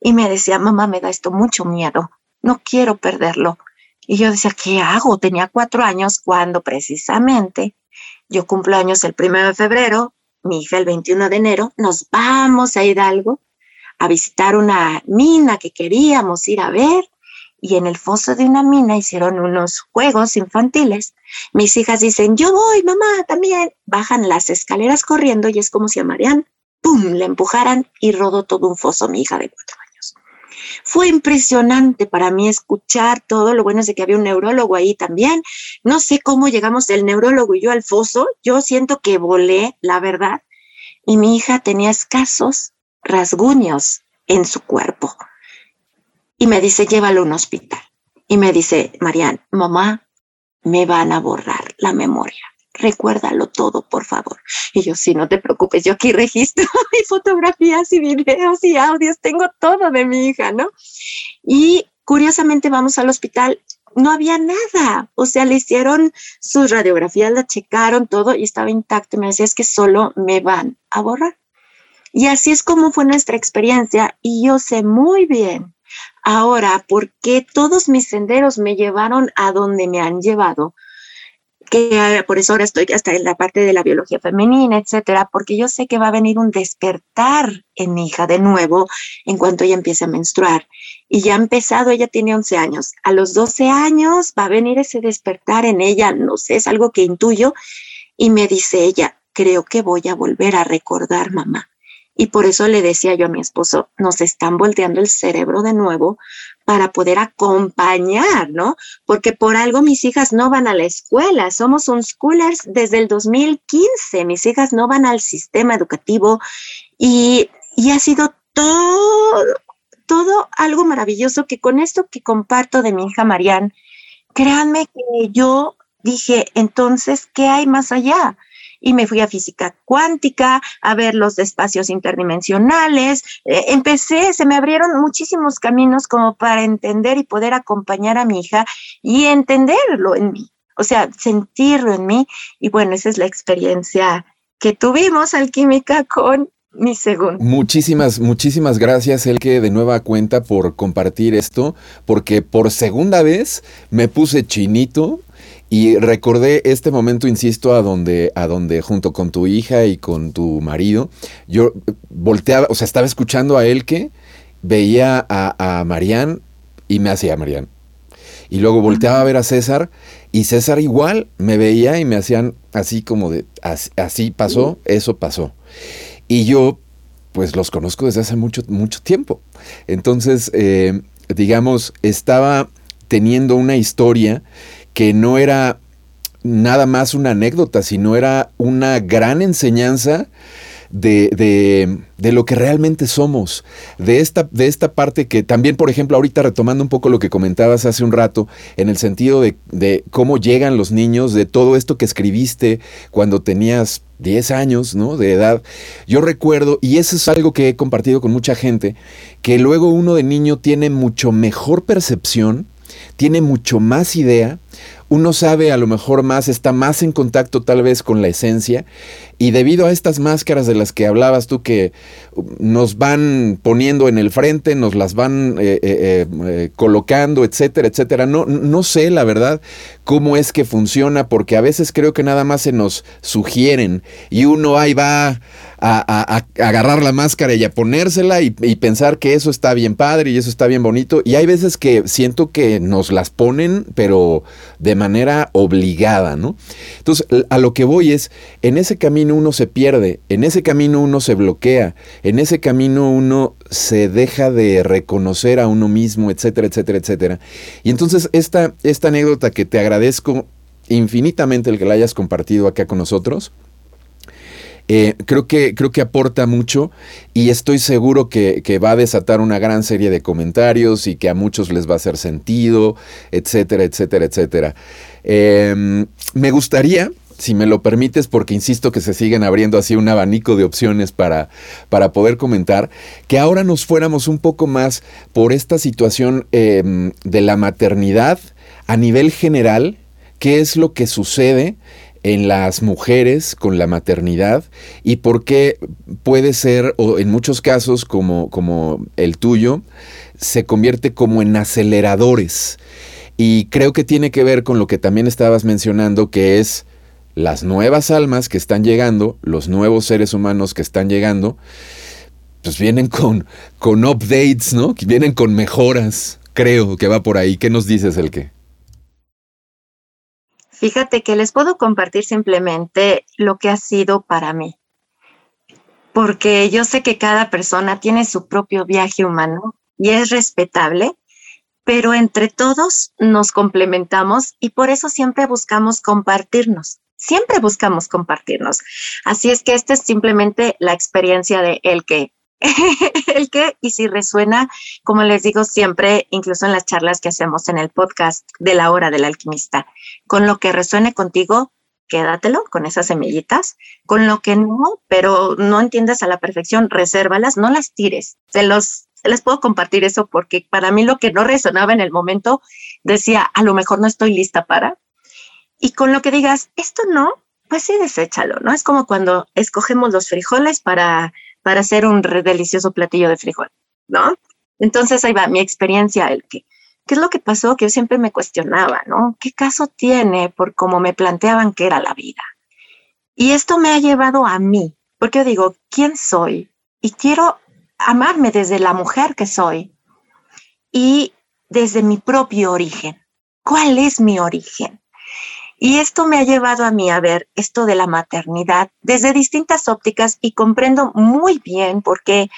Y me decía, mamá, me da esto mucho miedo, no quiero perderlo. Y yo decía, ¿qué hago? Tenía cuatro años cuando precisamente yo cumplo años el primero de febrero, mi hija el 21 de enero, nos vamos a Hidalgo a visitar una mina que queríamos ir a ver y en el foso de una mina hicieron unos juegos infantiles. Mis hijas dicen, yo voy, mamá, también. Bajan las escaleras corriendo y es como si a Marianne, ¡pum!, le empujaran y rodó todo un foso mi hija de cuatro años. Fue impresionante para mí escuchar todo. Lo bueno es de que había un neurólogo ahí también. No sé cómo llegamos el neurólogo y yo al foso. Yo siento que volé, la verdad. Y mi hija tenía escasos rasguños en su cuerpo. Y me dice, llévalo a un hospital. Y me dice, Marian, mamá, me van a borrar la memoria. Recuérdalo todo, por favor. Y yo, sí, no te preocupes, yo aquí registro y fotografías y videos y audios, tengo todo de mi hija, ¿no? Y curiosamente vamos al hospital, no había nada, o sea, le hicieron sus radiografías, la checaron todo y estaba intacto. Y me decía, es que solo me van a borrar. Y así es como fue nuestra experiencia y yo sé muy bien ahora por qué todos mis senderos me llevaron a donde me han llevado que por eso ahora estoy hasta en la parte de la biología femenina, etcétera, porque yo sé que va a venir un despertar en mi hija de nuevo en cuanto ella empiece a menstruar. Y ya ha empezado, ella tiene 11 años. A los 12 años va a venir ese despertar en ella, no sé, es algo que intuyo. Y me dice ella, creo que voy a volver a recordar, mamá. Y por eso le decía yo a mi esposo, nos están volteando el cerebro de nuevo para poder acompañar, ¿no? Porque por algo mis hijas no van a la escuela, somos unschoolers desde el 2015, mis hijas no van al sistema educativo y, y ha sido todo, todo algo maravilloso que con esto que comparto de mi hija Marianne, créanme que yo dije, entonces, ¿qué hay más allá? Y me fui a física cuántica, a ver los espacios interdimensionales. Eh, empecé, se me abrieron muchísimos caminos como para entender y poder acompañar a mi hija y entenderlo en mí, o sea, sentirlo en mí. Y bueno, esa es la experiencia que tuvimos alquímica con mi segundo. Muchísimas, muchísimas gracias, Elke, de nueva cuenta por compartir esto, porque por segunda vez me puse chinito y recordé este momento, insisto, a donde, a donde junto con tu hija y con tu marido, yo volteaba, o sea, estaba escuchando a él que veía a, a Marianne y me hacía Marianne. Y luego volteaba a ver a César y César igual me veía y me hacían así como de, así, pasó, eso pasó. Y yo, pues los conozco desde hace mucho, mucho tiempo. Entonces, eh, digamos, estaba teniendo una historia que no era nada más una anécdota, sino era una gran enseñanza de, de, lo que realmente somos, de esta, de esta parte que también, por ejemplo, ahorita retomando un poco lo que comentabas hace un rato, en el sentido de, de cómo llegan los niños, de todo esto que escribiste cuando tenías 10 años, ¿no? De edad. Yo recuerdo, y eso es algo que he compartido con mucha gente, que luego uno de niño tiene mucho mejor percepción, tiene mucho más idea, uno sabe a lo mejor más, está más en contacto tal vez con la esencia y debido a estas máscaras de las que hablabas tú que nos van poniendo en el frente, nos las van eh, eh, eh, colocando, etcétera, etcétera, no, no sé la verdad cómo es que funciona porque a veces creo que nada más se nos sugieren y uno ahí va a, agarrar la máscara y a ponérsela y, pensar que eso está bien padre y eso está bien bonito. Y hay veces que siento que nos las ponen, pero de manera obligada, ¿no? Entonces, a lo que voy es, en ese camino uno se pierde, en ese camino uno se bloquea, en ese camino uno se deja de reconocer a uno mismo, etcétera, etcétera, etcétera. Y entonces, esta, esta anécdota que te agradezco infinitamente el que la hayas compartido acá con nosotros, eh, creo, que, creo que aporta mucho y estoy seguro que, va a desatar una gran serie de comentarios y que a muchos les va a hacer sentido, etcétera, etcétera, etcétera. Em, me gustaría, si me lo permites, porque insisto que se siguen abriendo así un abanico de opciones para, para poder comentar, que ahora nos fuéramos un poco más por esta situación em, de la maternidad a nivel general, qué es lo que sucede en las mujeres con la maternidad y por qué puede ser, o en muchos casos como, como el tuyo, se convierte como en aceleradores. Y creo que tiene que ver con lo que también estabas mencionando, que es las nuevas almas que están llegando, los nuevos seres humanos que están llegando, pues vienen con, con updates, ¿no? Vienen con mejoras. Creo que va por ahí. ¿Qué nos dices, el qué? Fíjate que les puedo compartir simplemente lo que ha sido para mí, porque yo sé que cada persona tiene su propio viaje humano y es respetable, pero entre todos nos complementamos y por eso siempre buscamos compartirnos. Siempre buscamos compartirnos. Así es que esta es simplemente la experiencia de el que el que, y si resuena, como les digo siempre, incluso en las charlas que hacemos en el podcast de la hora del alquimista, con lo que resuene contigo, quédatelo con esas semillitas, con lo que no, pero no entiendas a la perfección, resérvalas, no las tires, se los les puedo compartir eso porque para mí lo que no resonaba en el momento decía, a lo mejor no estoy lista para. Y con lo que digas, esto no, pues sí, deséchalo, ¿no? Es como cuando escogemos los frijoles para para hacer un delicioso platillo de frijol, ¿no? Entonces ahí va mi experiencia, el que, ¿qué es lo que pasó? Que yo siempre me cuestionaba, ¿no? ¿Qué caso tiene por cómo me planteaban que era la vida? Y esto me ha llevado a mí, porque yo digo, ¿quién soy? Y quiero amarme desde la mujer que soy y desde mi propio origen. ¿Cuál es mi origen? Y esto me ha llevado a mí a ver esto de la maternidad desde distintas ópticas y comprendo muy bien por qué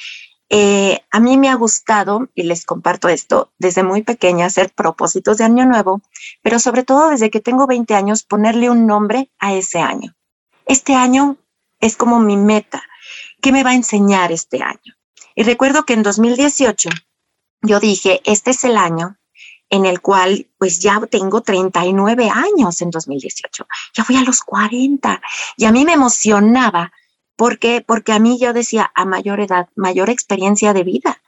eh, a mí me ha gustado, y les comparto esto, desde muy pequeña hacer propósitos de año nuevo, pero sobre todo desde que tengo 20 años ponerle un nombre a ese año. Este año es como mi meta. ¿Qué me va a enseñar este año? Y recuerdo que en 2018 yo dije, este es el año en el cual pues ya tengo 39 años en 2018, ya voy a los 40 y a mí me emocionaba porque porque a mí yo decía a mayor edad, mayor experiencia de vida,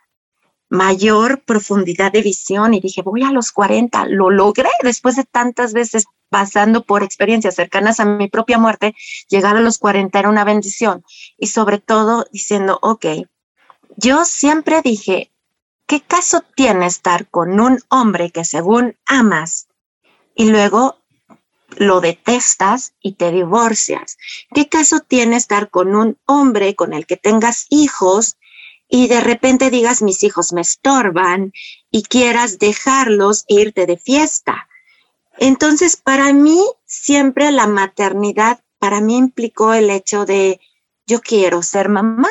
mayor profundidad de visión y dije, voy a los 40, lo logré después de tantas veces pasando por experiencias cercanas a mi propia muerte, llegar a los 40 era una bendición y sobre todo diciendo, ok, yo siempre dije, ¿qué caso tiene estar con un hombre que según amas y luego lo detestas y te divorcias? ¿Qué caso tiene estar con un hombre con el que tengas hijos y de repente digas mis hijos me estorban y quieras dejarlos e irte de fiesta. Entonces, para mí, siempre la maternidad, para mí implicó el hecho de yo quiero ser mamá.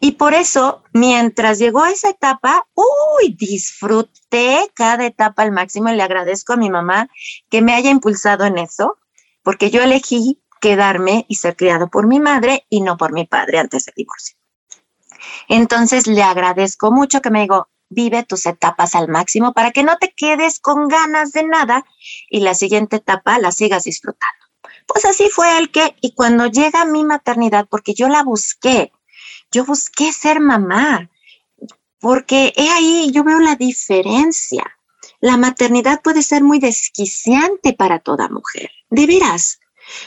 Y por eso, mientras llegó esa etapa, uy, disfruté cada etapa al máximo y le agradezco a mi mamá que me haya impulsado en eso, porque yo elegí quedarme y ser criado por mi madre y no por mi padre antes del divorcio. Entonces le agradezco mucho que me digo, vive tus etapas al máximo para que no te quedes con ganas de nada y la siguiente etapa la sigas disfrutando. Pues así fue el que, y cuando llega mi maternidad, porque yo la busqué, yo busqué ser mamá, porque he ahí, yo veo la diferencia. La maternidad puede ser muy desquiciante para toda mujer, de veras.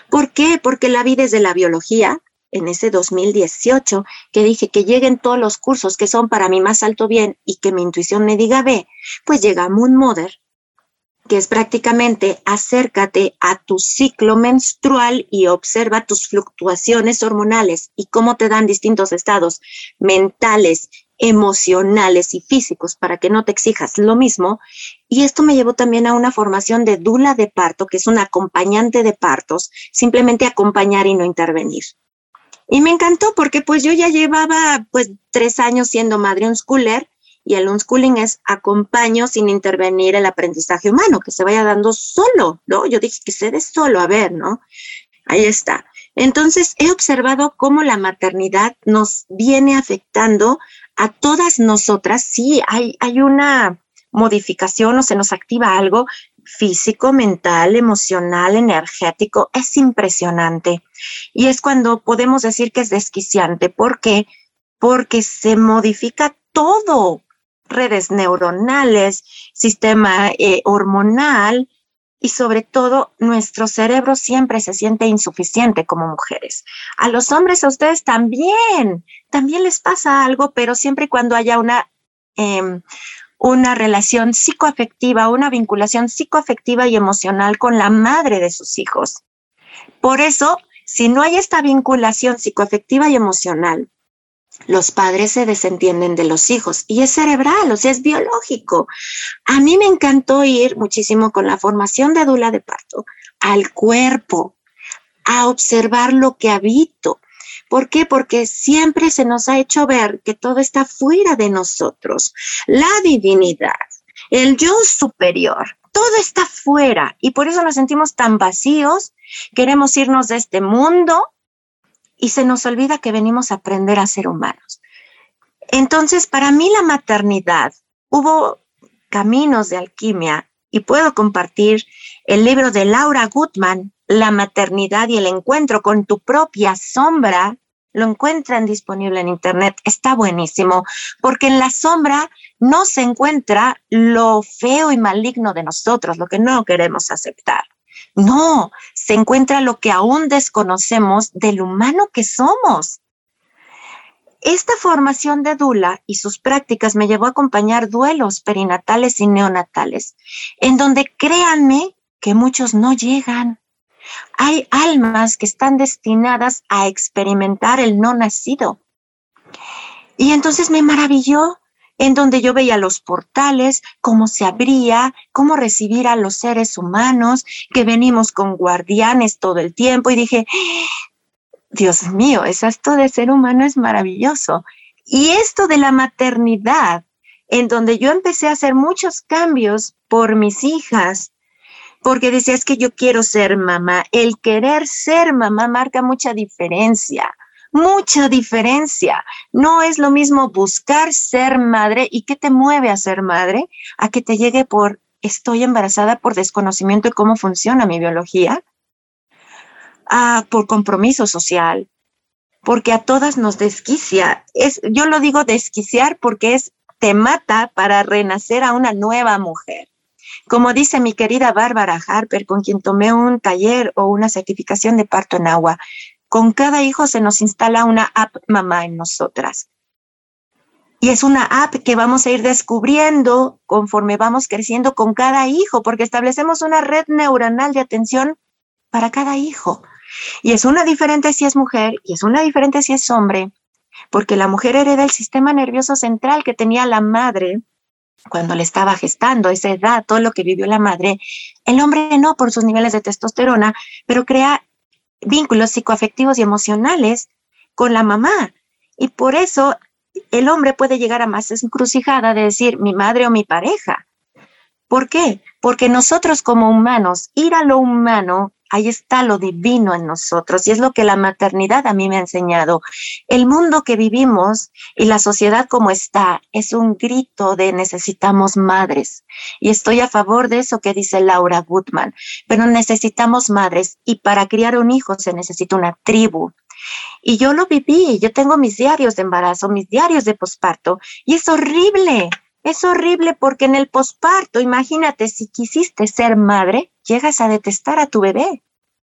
¿Por qué? Porque la vida es de la biología, en ese 2018 que dije que lleguen todos los cursos que son para mi más alto bien y que mi intuición me diga ve, pues llega Moon Mother, que es prácticamente acércate a tu ciclo menstrual y observa tus fluctuaciones hormonales y cómo te dan distintos estados mentales, emocionales y físicos para que no te exijas lo mismo. Y esto me llevó también a una formación de dula de parto, que es un acompañante de partos, simplemente acompañar y no intervenir. Y me encantó porque pues yo ya llevaba pues tres años siendo madre unschooler y el unschooling es acompaño sin intervenir el aprendizaje humano, que se vaya dando solo, ¿no? Yo dije que se dé solo, a ver, ¿no? Ahí está. Entonces he observado cómo la maternidad nos viene afectando a todas nosotras. Sí, hay, hay una modificación o se nos activa algo físico, mental, emocional, energético. Es impresionante. Y es cuando podemos decir que es desquiciante. ¿Por qué? Porque se modifica todo, redes neuronales, sistema eh, hormonal y sobre todo nuestro cerebro siempre se siente insuficiente como mujeres. A los hombres, a ustedes también, también les pasa algo, pero siempre y cuando haya una, em, una relación psicoafectiva, una vinculación psicoafectiva y emocional con la madre de sus hijos. Por eso si no hay esta vinculación psicoafectiva y emocional, los padres se desentienden de los hijos y es cerebral, o sea, es biológico. A mí me encantó ir muchísimo con la formación de dula de parto al cuerpo, a observar lo que habito. ¿Por qué? Porque siempre se nos ha hecho ver que todo está fuera de nosotros. La divinidad, el yo superior, todo está fuera y por eso nos sentimos tan vacíos, queremos irnos de este mundo y se nos olvida que venimos a aprender a ser humanos. Entonces, para mí la maternidad, hubo caminos de alquimia y puedo compartir el libro de Laura Gutman, La maternidad y el encuentro con tu propia sombra, lo encuentran disponible en internet, está buenísimo, porque en la sombra no se encuentra lo feo y maligno de nosotros, lo que no queremos aceptar. No, se encuentra lo que aún desconocemos del humano que somos. Esta formación de Dula y sus prácticas me llevó a acompañar duelos perinatales y neonatales, en donde créanme que muchos no llegan. Hay almas que están destinadas a experimentar el no nacido. Y entonces me maravilló en donde yo veía los portales, cómo se abría, cómo recibir a los seres humanos, que venimos con guardianes todo el tiempo y dije, Dios mío, es esto de ser humano es maravilloso. Y esto de la maternidad, en donde yo empecé a hacer muchos cambios por mis hijas, porque decías que yo quiero ser mamá. El querer ser mamá marca mucha diferencia, mucha diferencia. No es lo mismo buscar ser madre y qué te mueve a ser madre a que te llegue por estoy embarazada por desconocimiento de cómo funciona mi biología, a, por compromiso social, porque a todas nos desquicia. Es, yo lo digo desquiciar porque es te mata para renacer a una nueva mujer. Como dice mi querida Bárbara Harper, con quien tomé un taller o una certificación de parto en agua, con cada hijo se nos instala una app mamá en nosotras. Y es una app que vamos a ir descubriendo conforme vamos creciendo con cada hijo, porque establecemos una red neuronal de atención para cada hijo. Y es una diferente si es mujer y es una diferente si es hombre, porque la mujer hereda el sistema nervioso central que tenía la madre cuando le estaba gestando, esa edad, todo lo que vivió la madre, el hombre no por sus niveles de testosterona, pero crea vínculos psicoafectivos y emocionales con la mamá. Y por eso el hombre puede llegar a más encrucijada de decir mi madre o mi pareja. ¿Por qué? Porque nosotros como humanos, ir a lo humano ahí está lo divino en nosotros y es lo que la maternidad a mí me ha enseñado. El mundo que vivimos y la sociedad como está es un grito de necesitamos madres y estoy a favor de eso que dice Laura Goodman, pero necesitamos madres y para criar un hijo se necesita una tribu. Y yo lo viví, yo tengo mis diarios de embarazo, mis diarios de posparto y es horrible. Es horrible porque en el posparto, imagínate, si quisiste ser madre, llegas a detestar a tu bebé.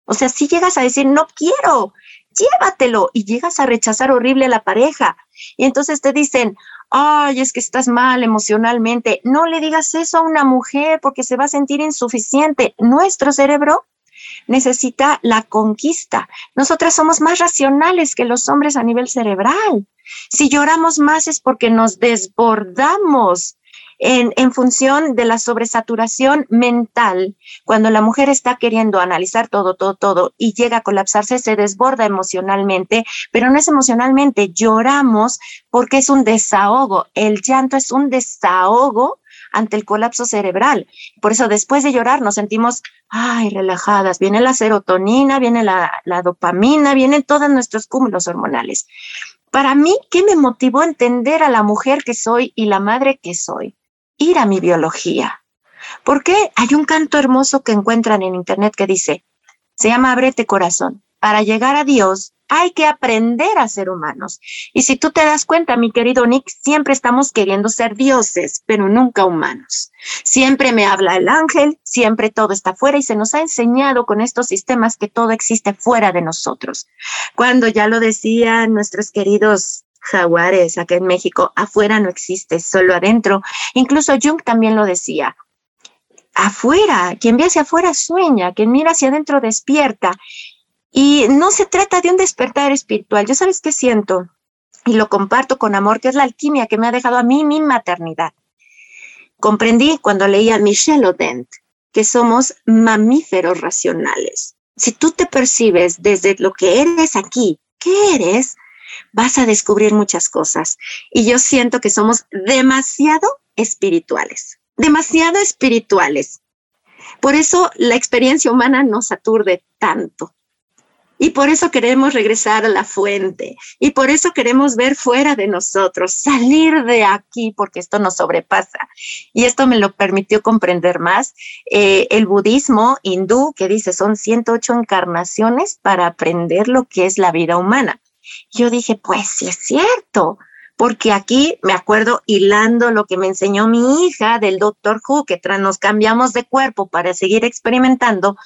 O sea, si llegas a decir, no quiero, llévatelo y llegas a rechazar horrible a la pareja. Y entonces te dicen, ay, es que estás mal emocionalmente. No le digas eso a una mujer porque se va a sentir insuficiente. Nuestro cerebro necesita la conquista. Nosotras somos más racionales que los hombres a nivel cerebral. Si lloramos más es porque nos desbordamos en, en, función de la sobresaturación mental. Cuando la mujer está queriendo analizar todo, todo, todo y llega a colapsarse, se desborda emocionalmente, pero no es emocionalmente, lloramos porque es un desahogo. El llanto es un desahogo ante el colapso cerebral. Por eso después de llorar nos sentimos, ay, relajadas. Viene la serotonina, viene la, la dopamina, vienen todos nuestros cúmulos hormonales. Para mí, ¿qué me motivó a entender a la mujer que soy y la madre que soy? Ir a mi biología. Porque hay un canto hermoso que encuentran en internet que dice, se llama Abrete Corazón. Para llegar a Dios hay que aprender a ser humanos. Y si tú te das cuenta, mi querido Nick, siempre estamos queriendo ser dioses, pero nunca humanos. Siempre me habla el ángel, siempre todo está fuera y se nos ha enseñado con estos sistemas que todo existe fuera de nosotros. Cuando ya lo decían nuestros queridos jaguares acá en México, afuera no existe, solo adentro. Incluso Jung también lo decía. Afuera, quien ve hacia afuera sueña, quien mira hacia adentro despierta. Y no se trata de un despertar espiritual. Yo sabes qué siento y lo comparto con amor, que es la alquimia que me ha dejado a mí mi maternidad. Comprendí cuando leía a Michel Odent que somos mamíferos racionales. Si tú te percibes desde lo que eres aquí, ¿qué eres? Vas a descubrir muchas cosas. Y yo siento que somos demasiado espirituales, demasiado espirituales. Por eso la experiencia humana nos aturde tanto. Y por eso queremos regresar a la fuente. Y por eso queremos ver fuera de nosotros, salir de aquí, porque esto nos sobrepasa. Y esto me lo permitió comprender más. Eh, el budismo hindú, que dice son 108 encarnaciones para aprender lo que es la vida humana. Yo dije, pues sí es cierto porque aquí me acuerdo hilando lo que me enseñó mi hija del doctor Who, que nos cambiamos de cuerpo para seguir experimentando,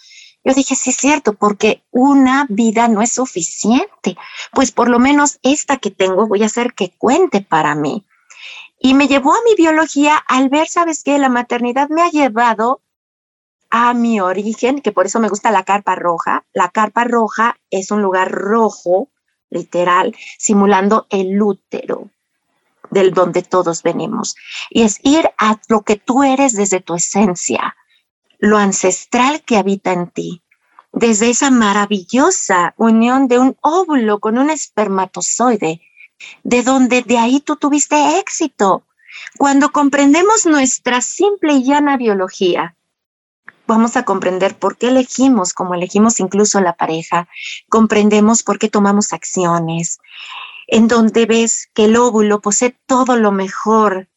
yo dije, sí es cierto, porque una vida no es suficiente. Pues por lo menos esta que tengo voy a hacer que cuente para mí. Y me llevó a mi biología al ver, ¿sabes qué? La maternidad me ha llevado a mi origen, que por eso me gusta la carpa roja. La carpa roja es un lugar rojo, literal, simulando el útero del donde todos venimos. Y es ir a lo que tú eres desde tu esencia lo ancestral que habita en ti, desde esa maravillosa unión de un óvulo con un espermatozoide, de donde de ahí tú tuviste éxito. Cuando comprendemos nuestra simple y llana biología, vamos a comprender por qué elegimos como elegimos incluso la pareja, comprendemos por qué tomamos acciones, en donde ves que el óvulo posee todo lo mejor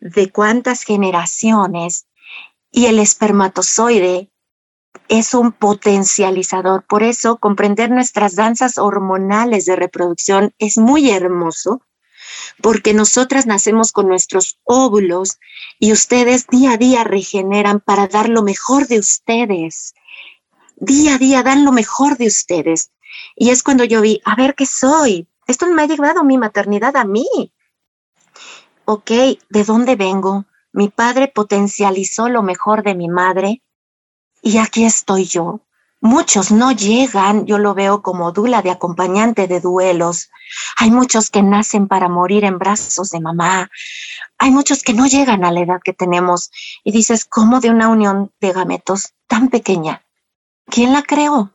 de cuántas generaciones y el espermatozoide es un potencializador. Por eso, comprender nuestras danzas hormonales de reproducción es muy hermoso, porque nosotras nacemos con nuestros óvulos y ustedes día a día regeneran para dar lo mejor de ustedes. Día a día dan lo mejor de ustedes. Y es cuando yo vi, a ver qué soy. Esto me ha llevado mi maternidad a mí. Ok, ¿de dónde vengo? Mi padre potencializó lo mejor de mi madre y aquí estoy yo. Muchos no llegan, yo lo veo como dula de acompañante de duelos. Hay muchos que nacen para morir en brazos de mamá. Hay muchos que no llegan a la edad que tenemos. Y dices, ¿cómo de una unión de gametos tan pequeña? ¿Quién la creó?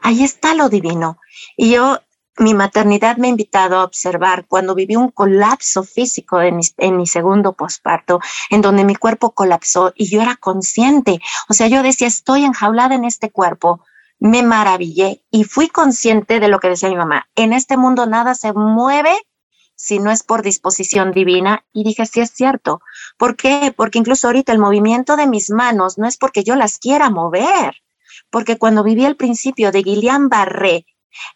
Ahí está lo divino. Y yo, mi maternidad me ha invitado a observar cuando viví un colapso físico en mi, segundo posparto, en donde mi cuerpo colapsó y yo era consciente. O sea, yo decía, estoy enjaulada en este cuerpo me maravillé y fui consciente de lo que decía mi mamá. En este mundo nada se mueve si no es por disposición divina. Y dije, sí es cierto. ¿Por qué? Porque incluso ahorita el movimiento de mis manos no es porque yo las quiera mover, porque cuando viví el principio de Guillain Barré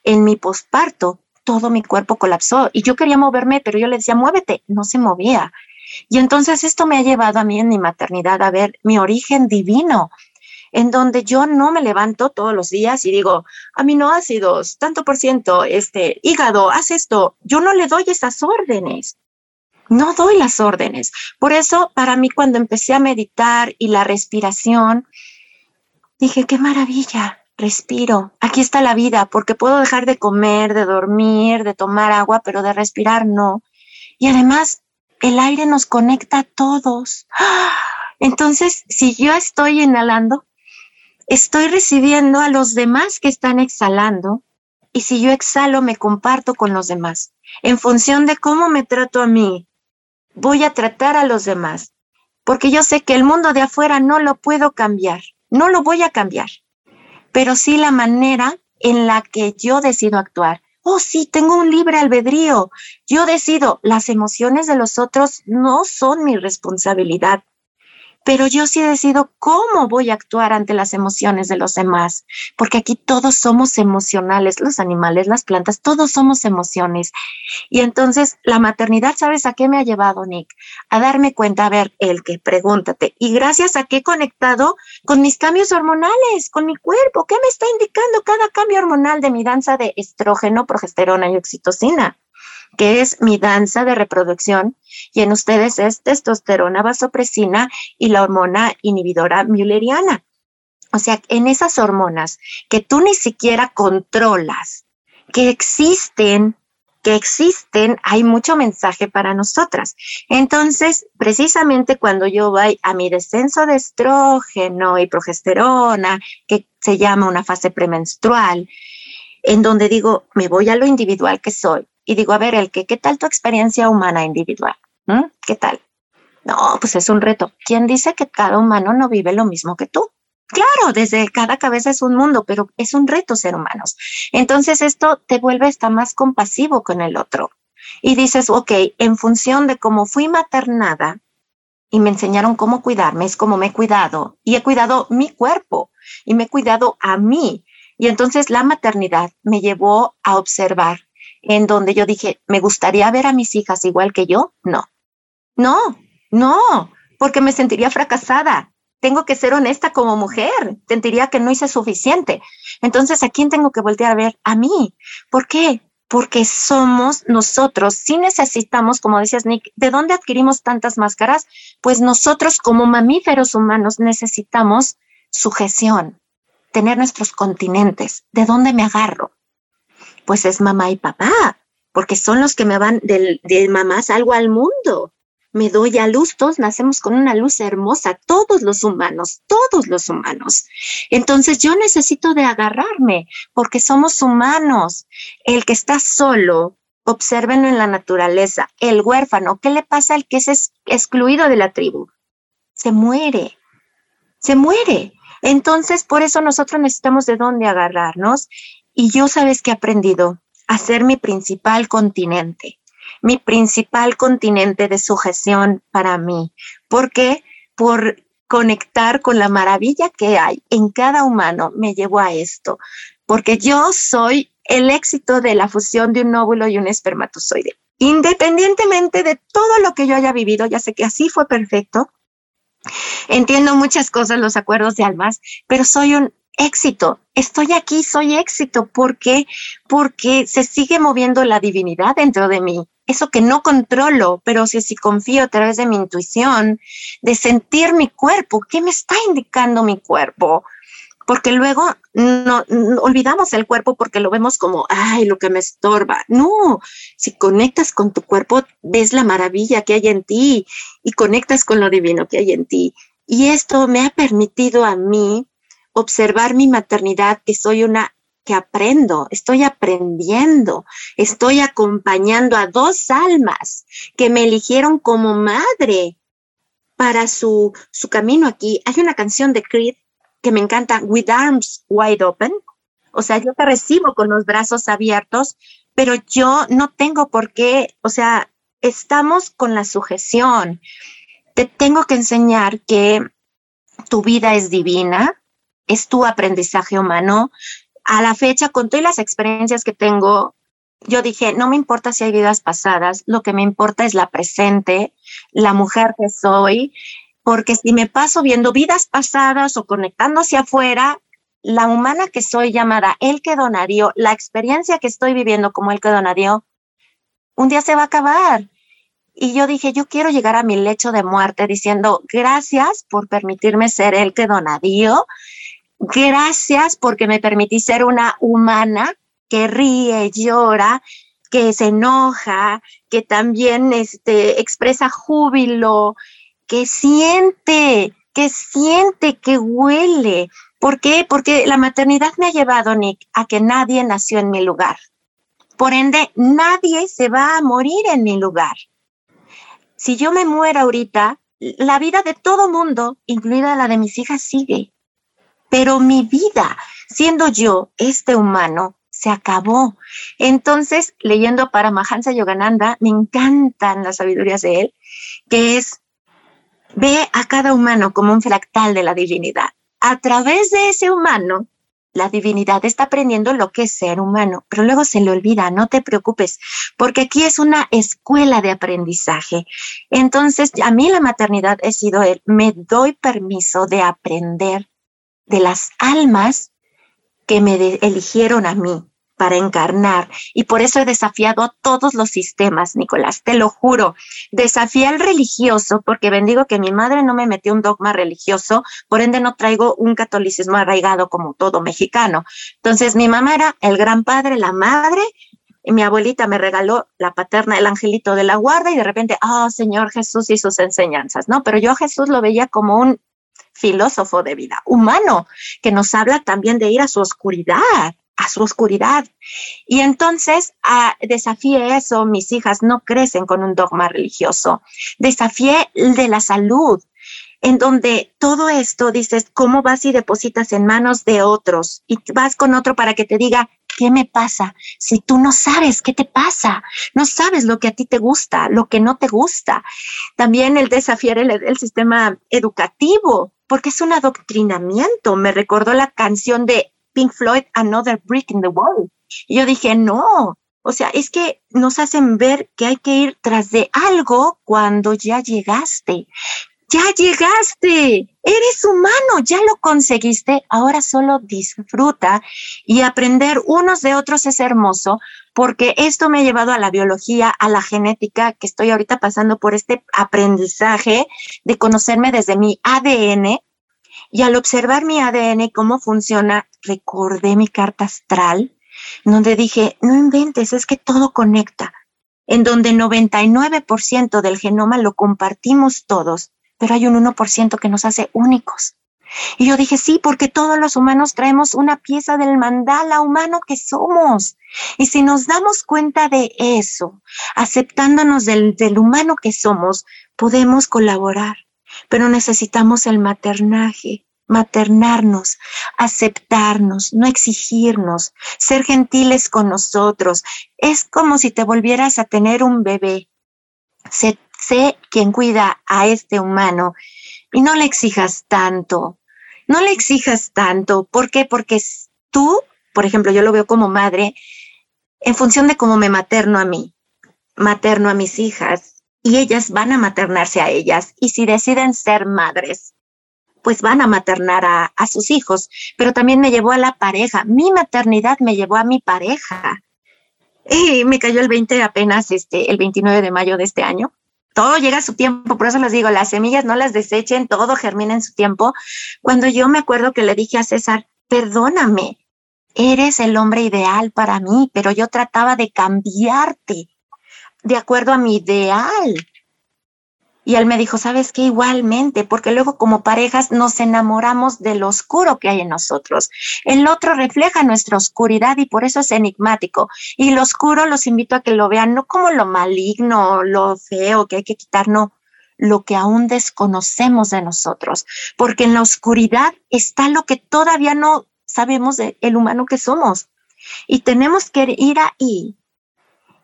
en mi posparto, todo mi cuerpo colapsó y yo quería moverme, pero yo le decía, muévete, no se movía. Y entonces esto me ha llevado a mí en mi maternidad a ver mi origen divino, en donde yo no me levanto todos los días y digo, aminoácidos, tanto por ciento, este, hígado, haz esto. Yo no le doy esas órdenes. No doy las órdenes. Por eso, para mí, cuando empecé a meditar y la respiración, dije, qué maravilla, respiro. Aquí está la vida, porque puedo dejar de comer, de dormir, de tomar agua, pero de respirar no. Y además, el aire nos conecta a todos. Entonces, si yo estoy inhalando, estoy recibiendo a los demás que están exhalando y si yo exhalo me comparto con los demás. En función de cómo me trato a mí, voy a tratar a los demás, porque yo sé que el mundo de afuera no lo puedo cambiar, no lo voy a cambiar, pero sí la manera en la que yo decido actuar. Oh, sí, tengo un libre albedrío. Yo decido, las emociones de los otros no son mi responsabilidad pero yo sí decido cómo voy a actuar ante las emociones de los demás, porque aquí todos somos emocionales, los animales, las plantas, todos somos emociones. Y entonces la maternidad, ¿sabes a qué me ha llevado, Nick? A darme cuenta, a ver, el que pregúntate, y gracias a qué he conectado con mis cambios hormonales, con mi cuerpo, ¿qué me está indicando cada cambio hormonal de mi danza de estrógeno, progesterona y oxitocina? Que es mi danza de reproducción, y en ustedes es testosterona, vasopresina y la hormona inhibidora mülleriana. O sea, en esas hormonas que tú ni siquiera controlas, que existen, que existen, hay mucho mensaje para nosotras. Entonces, precisamente cuando yo voy a mi descenso de estrógeno y progesterona, que se llama una fase premenstrual, en donde digo, me voy a lo individual que soy, y digo, a ver, el que, ¿qué tal tu experiencia humana individual? ¿Mm? ¿Qué tal? No, pues es un reto. ¿Quién dice que cada humano no vive lo mismo que tú? Claro, desde cada cabeza es un mundo, pero es un reto ser humanos. Entonces esto te vuelve hasta más compasivo con el otro. Y dices, ok, en función de cómo fui maternada y me enseñaron cómo cuidarme, es como me he cuidado y he cuidado mi cuerpo y me he cuidado a mí. Y entonces la maternidad me llevó a observar en donde yo dije, ¿me gustaría ver a mis hijas igual que yo? No, no, no, porque me sentiría fracasada. Tengo que ser honesta como mujer, sentiría que no hice suficiente. Entonces, ¿a quién tengo que voltear a ver? A mí. ¿Por qué? Porque somos nosotros, si necesitamos, como decías Nick, ¿de dónde adquirimos tantas máscaras? Pues nosotros como mamíferos humanos necesitamos sujeción, tener nuestros continentes. ¿De dónde me agarro? Pues es mamá y papá, porque son los que me van de, de mamá salgo al mundo. Me doy a luz, todos nacemos con una luz hermosa, todos los humanos, todos los humanos. Entonces yo necesito de agarrarme, porque somos humanos. El que está solo, obsérvenlo en la naturaleza. El huérfano, ¿qué le pasa al que es excluido de la tribu? Se muere, se muere. Entonces, por eso nosotros necesitamos de dónde agarrarnos y yo sabes que he aprendido a ser mi principal continente, mi principal continente de sujeción para mí. ¿Por qué? Por conectar con la maravilla que hay en cada humano me llevó a esto, porque yo soy el éxito de la fusión de un óvulo y un espermatozoide. Independientemente de todo lo que yo haya vivido, ya sé que así fue perfecto, entiendo muchas cosas, los acuerdos de almas, pero soy un éxito. Estoy aquí, soy éxito. ¿Por qué? Porque se sigue moviendo la divinidad dentro de mí. Eso que no controlo, pero si, si confío a través de mi intuición, de sentir mi cuerpo, ¿qué me está indicando mi cuerpo? porque luego no, olvidamos el cuerpo porque lo vemos como, ay, lo que me estorba. No, si conectas con tu cuerpo, ves la maravilla que hay en ti y conectas con lo divino que hay en ti. Y esto me ha permitido a mí observar mi maternidad, que soy una que aprendo, estoy aprendiendo, estoy acompañando a dos almas que me eligieron como madre para su, su camino aquí. Hay una canción de Creed que me encanta, With Arms Wide Open. O sea, yo te recibo con los brazos abiertos, pero yo no tengo por qué, o sea, estamos con la sujeción. Te tengo que enseñar que tu vida es divina, es tu aprendizaje humano. A la fecha, con todas las experiencias que tengo, yo dije, no me importa si hay vidas pasadas, lo que me importa es la presente, la mujer que soy, porque si me paso viendo vidas pasadas o conectando hacia afuera, la humana que soy llamada el que donaría, la experiencia que estoy viviendo como el que donaría, un día se va a acabar. Y yo dije, yo quiero llegar a mi lecho de muerte diciendo, gracias por permitirme ser el que donadio Gracias porque me permití ser una humana que ríe, llora, que se enoja, que también este, expresa júbilo, que siente, que siente, que huele. ¿Por qué? Porque la maternidad me ha llevado, Nick, a que nadie nació en mi lugar. Por ende, nadie se va a morir en mi lugar. Si yo me muero ahorita, la vida de todo mundo, incluida la de mis hijas, sigue pero mi vida, siendo yo este humano, se acabó. Entonces, leyendo para Mahansa Yogananda, me encantan las sabidurías de él, que es, ve a cada humano como un fractal de la divinidad. A través de ese humano, la divinidad está aprendiendo lo que es ser humano, pero luego se le olvida, no te preocupes, porque aquí es una escuela de aprendizaje. Entonces, a mí la maternidad he sido él, me doy permiso de aprender de las almas que me eligieron a mí para encarnar. Y por eso he desafiado a todos los sistemas, Nicolás, te lo juro. Desafié al religioso porque bendigo que mi madre no me metió un dogma religioso, por ende no traigo un catolicismo arraigado como todo mexicano. Entonces mi mamá era el gran padre, la madre, y mi abuelita me regaló la paterna, el angelito de la guarda, y de repente, oh, Señor Jesús y sus enseñanzas, ¿no? Pero yo a Jesús lo veía como un filósofo de vida humano, que nos habla también de ir a su oscuridad, a su oscuridad. Y entonces ah, desafié eso, mis hijas no crecen con un dogma religioso, desafié el de la salud, en donde todo esto dices, ¿cómo vas y depositas en manos de otros? Y vas con otro para que te diga, ¿qué me pasa? Si tú no sabes qué te pasa, no sabes lo que a ti te gusta, lo que no te gusta. También el desafiar el, el sistema educativo, porque es un adoctrinamiento. Me recordó la canción de Pink Floyd, Another Brick in the Wall. Y yo dije, no, o sea, es que nos hacen ver que hay que ir tras de algo cuando ya llegaste. Ya llegaste, eres humano, ya lo conseguiste, ahora solo disfruta y aprender unos de otros es hermoso porque esto me ha llevado a la biología, a la genética, que estoy ahorita pasando por este aprendizaje de conocerme desde mi ADN y al observar mi ADN cómo funciona, recordé mi carta astral, donde dije, no inventes, es que todo conecta, en donde 99% del genoma lo compartimos todos pero hay un 1% que nos hace únicos. Y yo dije, sí, porque todos los humanos traemos una pieza del mandala humano que somos. Y si nos damos cuenta de eso, aceptándonos del, del humano que somos, podemos colaborar. Pero necesitamos el maternaje, maternarnos, aceptarnos, no exigirnos, ser gentiles con nosotros. Es como si te volvieras a tener un bebé. Se sé quién cuida a este humano y no le exijas tanto, no le exijas tanto. ¿Por qué? Porque tú, por ejemplo, yo lo veo como madre en función de cómo me materno a mí, materno a mis hijas y ellas van a maternarse a ellas y si deciden ser madres, pues van a maternar a, sus hijos, pero también me llevó a la pareja. Mi maternidad me llevó a mi pareja. Y me cayó el 20 apenas este, el 29 de mayo de este año todo llega a su tiempo, por eso les digo, las semillas no las desechen, todo germina en su tiempo. Cuando yo me acuerdo que le dije a César, perdóname, eres el hombre ideal para mí, pero yo trataba de cambiarte de acuerdo a mi ideal. Y él me dijo, ¿sabes qué? Igualmente, porque luego como parejas nos enamoramos del oscuro que hay en nosotros. El otro refleja nuestra oscuridad y por eso es enigmático. Y lo oscuro los invito a que lo vean no como lo maligno, lo feo que hay que quitar, no, lo que aún desconocemos de nosotros, porque en la oscuridad está lo que todavía no sabemos del humano que somos. Y tenemos que ir ahí,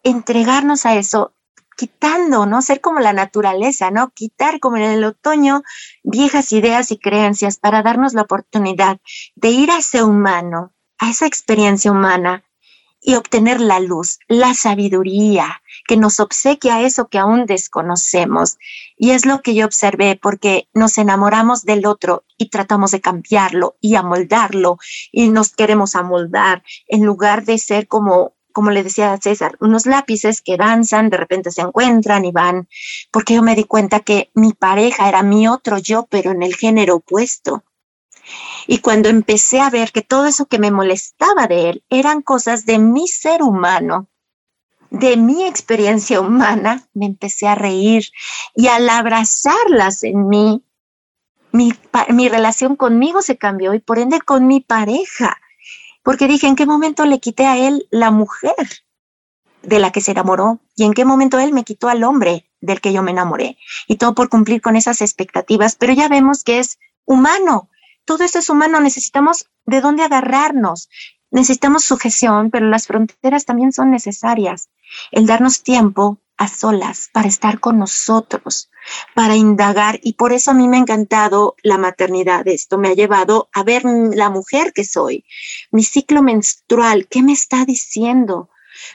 entregarnos a eso quitando, ¿no? Ser como la naturaleza, ¿no? Quitar como en el otoño viejas ideas y creencias para darnos la oportunidad de ir a ese humano, a esa experiencia humana y obtener la luz, la sabiduría que nos obsequia eso que aún desconocemos. Y es lo que yo observé porque nos enamoramos del otro y tratamos de cambiarlo y amoldarlo y nos queremos amoldar en lugar de ser como como le decía a César, unos lápices que danzan, de repente se encuentran y van, porque yo me di cuenta que mi pareja era mi otro yo, pero en el género opuesto. Y cuando empecé a ver que todo eso que me molestaba de él eran cosas de mi ser humano, de mi experiencia humana, me empecé a reír y al abrazarlas en mí, mi, mi relación conmigo se cambió y por ende con mi pareja porque dije, ¿en qué momento le quité a él la mujer de la que se enamoró? ¿Y en qué momento él me quitó al hombre del que yo me enamoré? Y todo por cumplir con esas expectativas, pero ya vemos que es humano. Todo esto es humano, necesitamos de dónde agarrarnos. Necesitamos sujeción, pero las fronteras también son necesarias. El darnos tiempo a solas para estar con nosotros, para indagar. Y por eso a mí me ha encantado la maternidad. Esto me ha llevado a ver la mujer que soy, mi ciclo menstrual, ¿qué me está diciendo?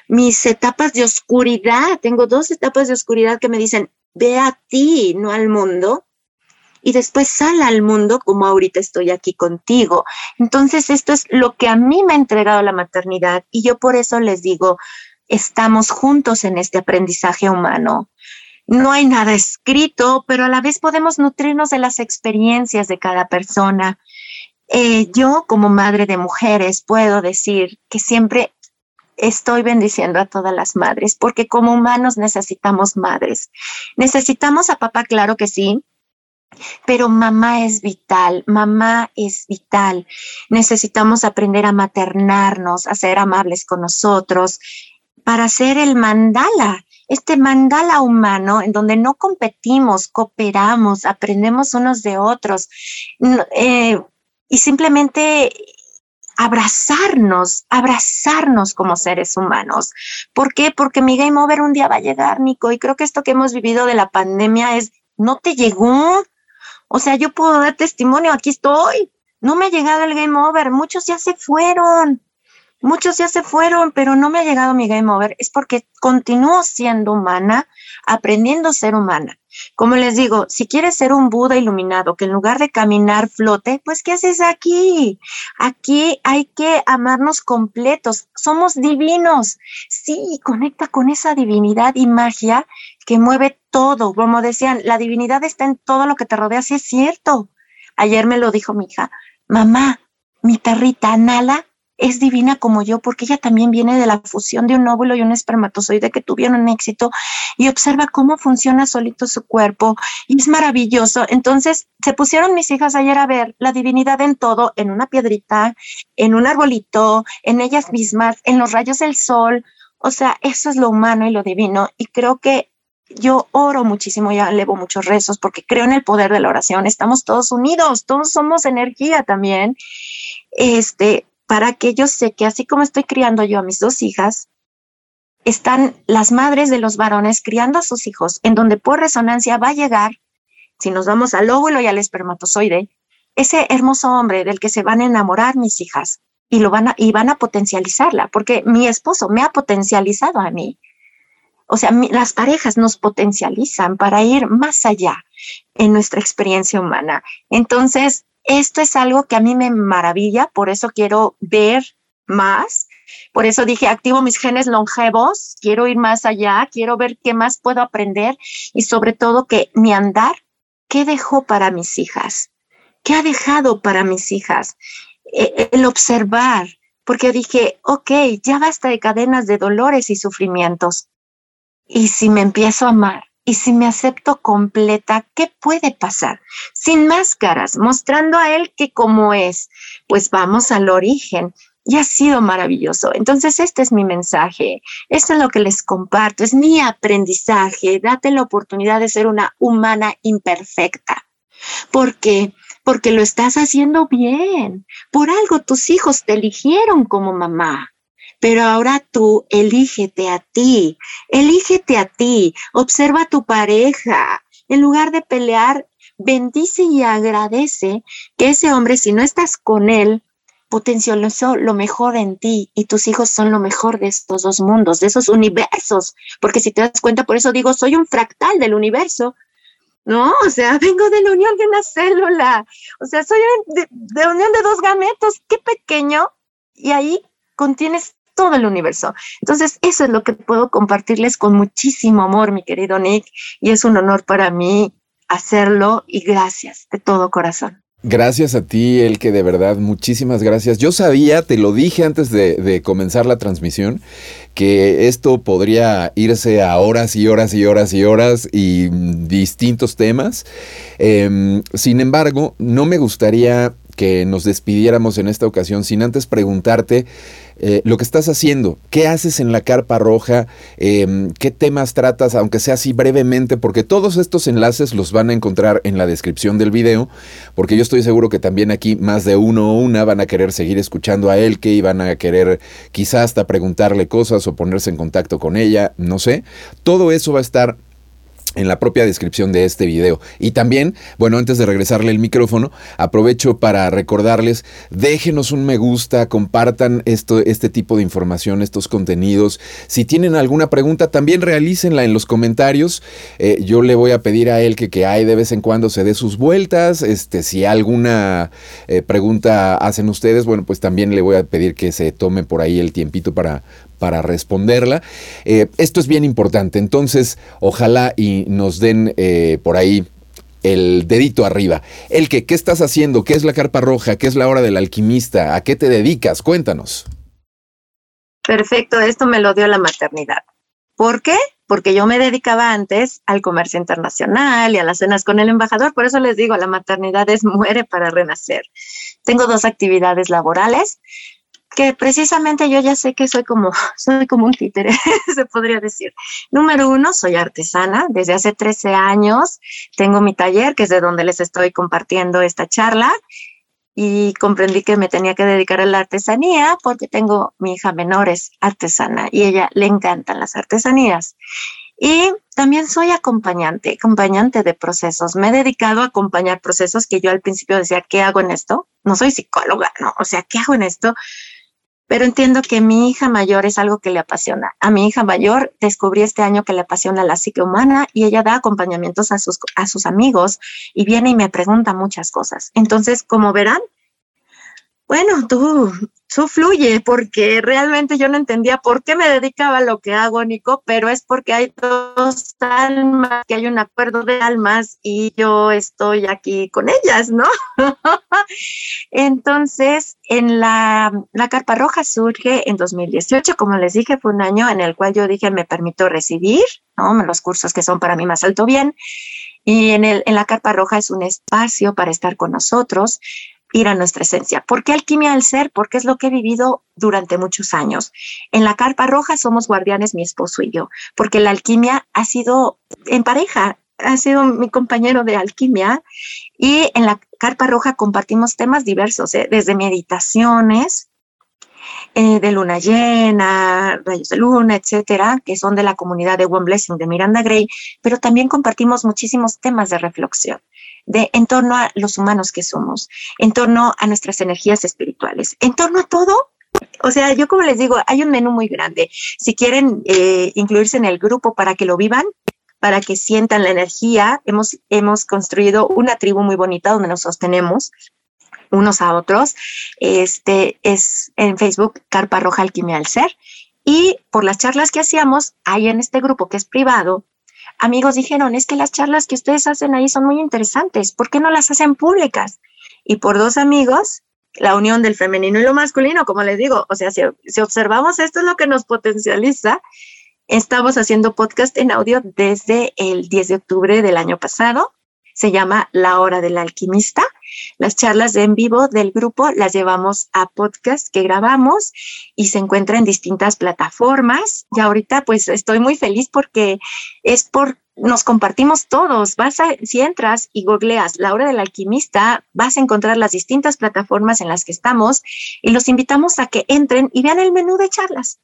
Mis etapas de oscuridad. Tengo dos etapas de oscuridad que me dicen, ve a ti, no al mundo. Y después sal al mundo como ahorita estoy aquí contigo. Entonces, esto es lo que a mí me ha entregado la maternidad. Y yo por eso les digo, estamos juntos en este aprendizaje humano. No hay nada escrito, pero a la vez podemos nutrirnos de las experiencias de cada persona. Eh, yo como madre de mujeres puedo decir que siempre estoy bendiciendo a todas las madres, porque como humanos necesitamos madres. Necesitamos a papá, claro que sí, pero mamá es vital, mamá es vital. Necesitamos aprender a maternarnos, a ser amables con nosotros, para hacer el mandala, este mandala humano en donde no competimos, cooperamos, aprendemos unos de otros eh, y simplemente abrazarnos, abrazarnos como seres humanos. ¿Por qué? Porque mi game over un día va a llegar, Nico, y creo que esto que hemos vivido de la pandemia es, no te llegó. O sea, yo puedo dar testimonio, aquí estoy. No me ha llegado el game over, muchos ya se fueron. Muchos ya se fueron, pero no me ha llegado mi game over. Es porque continúo siendo humana, aprendiendo a ser humana. Como les digo, si quieres ser un Buda iluminado que en lugar de caminar flote, pues ¿qué haces aquí? Aquí hay que amarnos completos. Somos divinos. Sí, conecta con esa divinidad y magia que mueve todo. Como decían, la divinidad está en todo lo que te rodea. Sí es cierto. Ayer me lo dijo mi hija. Mamá, mi perrita Nala es divina como yo, porque ella también viene de la fusión de un óvulo y un espermatozoide que tuvieron éxito y observa cómo funciona solito su cuerpo y es maravilloso. Entonces se pusieron mis hijas ayer a ver la divinidad en todo, en una piedrita, en un arbolito, en ellas mismas, en los rayos del sol. O sea, eso es lo humano y lo divino y creo que yo oro muchísimo, ya elevo muchos rezos porque creo en el poder de la oración. Estamos todos unidos, todos somos energía también. Este, para que yo sé que así como estoy criando yo a mis dos hijas, están las madres de los varones criando a sus hijos, en donde por resonancia va a llegar, si nos vamos al óvulo y al espermatozoide, ese hermoso hombre del que se van a enamorar mis hijas y lo van a, y van a potencializarla, porque mi esposo me ha potencializado a mí. O sea, las parejas nos potencializan para ir más allá en nuestra experiencia humana. Entonces, esto es algo que a mí me maravilla, por eso quiero ver más. Por eso dije, activo mis genes longevos, quiero ir más allá, quiero ver qué más puedo aprender y sobre todo que mi andar, ¿qué dejó para mis hijas? ¿Qué ha dejado para mis hijas? eh, el observar, porque dije, ok, ya basta de cadenas de dolores y sufrimientos. Y si me empiezo a amar, y si me acepto completa, ¿qué puede pasar? Sin máscaras, mostrando a él que como es, pues vamos al origen. Y ha sido maravilloso. Entonces, este es mi mensaje. Esto es lo que les comparto. Es mi aprendizaje. Date la oportunidad de ser una humana imperfecta. Porque porque lo estás haciendo bien. Por algo tus hijos te eligieron como mamá. Pero ahora tú elígete a ti, elígete a ti, observa a tu pareja. En lugar de pelear, bendice y agradece que ese hombre, si no estás con él, potencializó lo mejor en ti y tus hijos son lo mejor de estos dos mundos, de esos universos. Porque si te das cuenta, por eso digo, soy un fractal del universo. No, o sea, vengo de la unión de una célula. O sea, soy de, de unión de dos gametos. Qué pequeño. Y ahí contienes todo el universo. Entonces, eso es lo que puedo compartirles con muchísimo amor, mi querido Nick, y es un honor para mí hacerlo y gracias de todo corazón. Gracias a ti, el que de verdad, muchísimas gracias. Yo sabía, te lo dije antes de, comenzar la transmisión, que esto podría irse a horas y horas y horas y horas y distintos temas. Em, sin embargo, no me gustaría que nos despidiéramos en esta ocasión sin antes preguntarte eh, lo que estás haciendo, qué haces en la carpa roja, em, qué temas tratas, aunque sea así brevemente, porque todos estos enlaces los van a encontrar en la descripción del video, porque yo estoy seguro que también aquí más de uno o una van a querer seguir escuchando a Elke y van a querer quizás hasta preguntarle cosas o ponerse en contacto con ella, no sé. Todo eso va a estar en la propia descripción de este video. Y también, bueno, antes de regresarle el micrófono, aprovecho para recordarles, déjenos un me gusta, compartan esto, este tipo de información, estos contenidos. Si tienen alguna pregunta, también realícenla en los comentarios. Eh, yo le voy a pedir a él que, que hay de vez en cuando se dé sus vueltas. Este, si alguna eh, pregunta hacen ustedes, bueno, pues también le voy a pedir que se tome por ahí el tiempito para, para responderla. Eh, esto es bien importante, entonces ojalá y nos den eh, por ahí el dedito arriba. El que, ¿qué estás haciendo? ¿Qué es la carpa roja? ¿Qué es la hora del alquimista? ¿A qué te dedicas? Cuéntanos. Perfecto, esto me lo dio la maternidad. ¿Por qué? Porque yo me dedicaba antes al comercio internacional y a las cenas con el embajador, por eso les digo, la maternidad es muere para renacer. Tengo dos actividades laborales que precisamente yo ya sé que soy como, soy como un títere, se podría decir. Número uno, soy artesana. Desde hace 13 años tengo mi taller, que es de donde les estoy compartiendo esta charla. Y comprendí que me tenía que dedicar a la artesanía porque tengo mi hija menor, es artesana, y ella le encantan las artesanías. Y también soy acompañante, acompañante de procesos. Me he dedicado a acompañar procesos que yo al principio decía, ¿qué hago en esto? No soy psicóloga, ¿no? O sea, ¿qué hago en esto? Pero entiendo que mi hija mayor es algo que le apasiona. A mi hija mayor descubrí este año que le apasiona la psique humana y ella da acompañamientos a sus, a sus amigos y viene y me pregunta muchas cosas. Entonces, como verán, bueno, tú, tú fluye, porque realmente yo no entendía por qué me dedicaba a lo que hago, Nico, pero es porque hay dos almas, que hay un acuerdo de almas y yo estoy aquí con ellas, ¿no? Entonces, en la, la Carpa Roja surge en 2018, como les dije, fue un año en el cual yo dije, me permito recibir, ¿no? Los cursos que son para mí más alto bien. Y en, el, en la Carpa Roja es un espacio para estar con nosotros, ir a nuestra esencia. ¿Por qué alquimia del ser? Porque es lo que he vivido durante muchos años. En la carpa roja somos guardianes, mi esposo y yo, porque la alquimia ha sido en pareja, ha sido mi compañero de alquimia y en la carpa roja compartimos temas diversos, ¿eh? desde meditaciones, eh, de luna llena, rayos de luna, etcétera, que son de la comunidad de One Blessing de Miranda Gray, pero también compartimos muchísimos temas de reflexión de en torno a los humanos que somos, en torno a nuestras energías espirituales, en torno a todo. O sea, yo como les digo, hay un menú muy grande. Si quieren eh, incluirse en el grupo para que lo vivan, para que sientan la energía, hemos, hemos construido una tribu muy bonita donde nos sostenemos unos a otros. Este es en Facebook Carpa Roja Alquimia al Ser. Y por las charlas que hacíamos, hay en este grupo que es privado, amigos dijeron, es que las charlas que ustedes hacen ahí son muy interesantes, ¿por qué no las hacen públicas? Y por dos amigos la unión del femenino y lo masculino, como les digo, o sea, si, observamos esto es lo que nos potencializa. Estamos haciendo podcast en audio desde el 10 de octubre del año pasado. Se llama La Hora del Alquimista. Las charlas en vivo del grupo las llevamos a podcast que grabamos y se encuentra en distintas plataformas. Y ahorita pues estoy muy feliz porque es por nos compartimos todos. Vas si entras y googleas La Hora del Alquimista, vas a encontrar las distintas plataformas en las que estamos y los invitamos a que entren y vean el menú de charlas.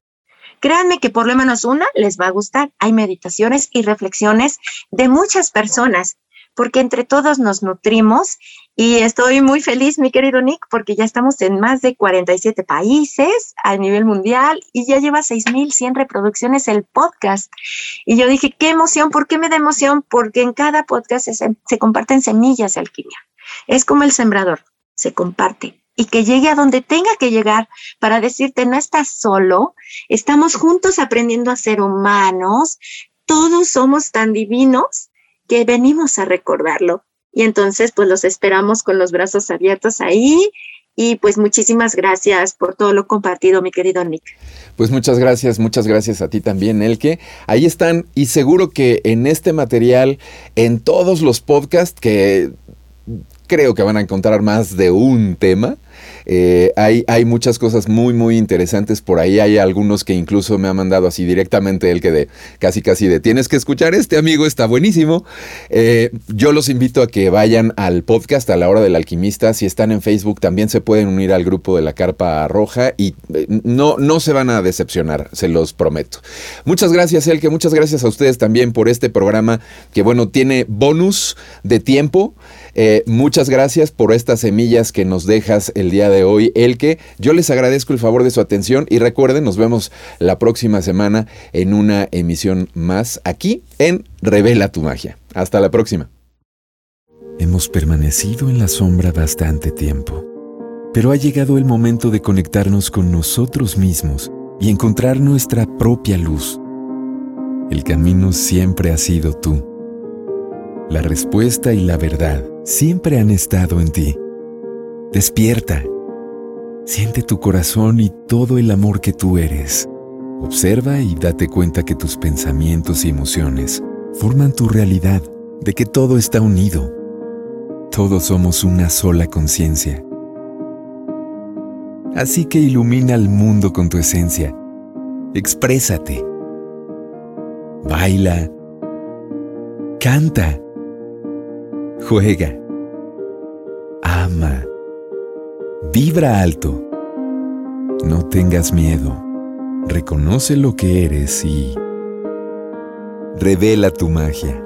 Créanme que por lo menos una les va a gustar. Hay meditaciones y reflexiones de muchas personas porque entre todos nos nutrimos y estoy muy feliz, mi querido Nick, porque ya estamos en más de 47 países a nivel mundial y ya lleva 6.100 reproducciones el podcast. Y yo dije, qué emoción, ¿por qué me da emoción? Porque en cada podcast se, se comparten semillas de alquimia. Es como el sembrador, se comparte y que llegue a donde tenga que llegar para decirte, no estás solo, estamos juntos aprendiendo a ser humanos, todos somos tan divinos que venimos a recordarlo. Y entonces, pues los esperamos con los brazos abiertos ahí. Y pues muchísimas gracias por todo lo compartido, mi querido Nick. Pues muchas gracias, muchas gracias a ti también, Elke. Ahí están y seguro que en este material, en todos los podcasts que creo que van a encontrar más de un tema, eh, hay, muchas cosas muy, muy interesantes por ahí. Hay algunos que incluso me ha mandado así directamente el que de casi, casi de tienes que escuchar este amigo, está buenísimo. Eh, yo los invito a que vayan al podcast a la hora del alquimista. Si están en Facebook, también se pueden unir al grupo de la Carpa Roja y eh, no, no se van a decepcionar, se los prometo. Muchas gracias, Elke. Muchas gracias a ustedes también por este programa que, bueno, tiene bonus de tiempo. Muchas gracias por estas semillas que nos dejas el día de hoy, el que yo les agradezco el favor de su atención y recuerden, nos vemos la próxima semana en una emisión más aquí en Revela tu magia. Hasta la próxima. Hemos permanecido en la sombra bastante tiempo, pero ha llegado el momento de conectarnos con nosotros mismos y encontrar nuestra propia luz. El camino siempre ha sido tú. La respuesta y la verdad siempre han estado en ti. Despierta Siente tu corazón y todo el amor que tú eres. Observa y date cuenta que tus pensamientos y emociones forman tu realidad, de que todo está unido. Todos somos una sola conciencia. Así que ilumina al mundo con tu esencia. Exprésate. Baila. Canta. Juega. Ama Vibra alto. No tengas miedo. Reconoce lo que eres y revela tu magia.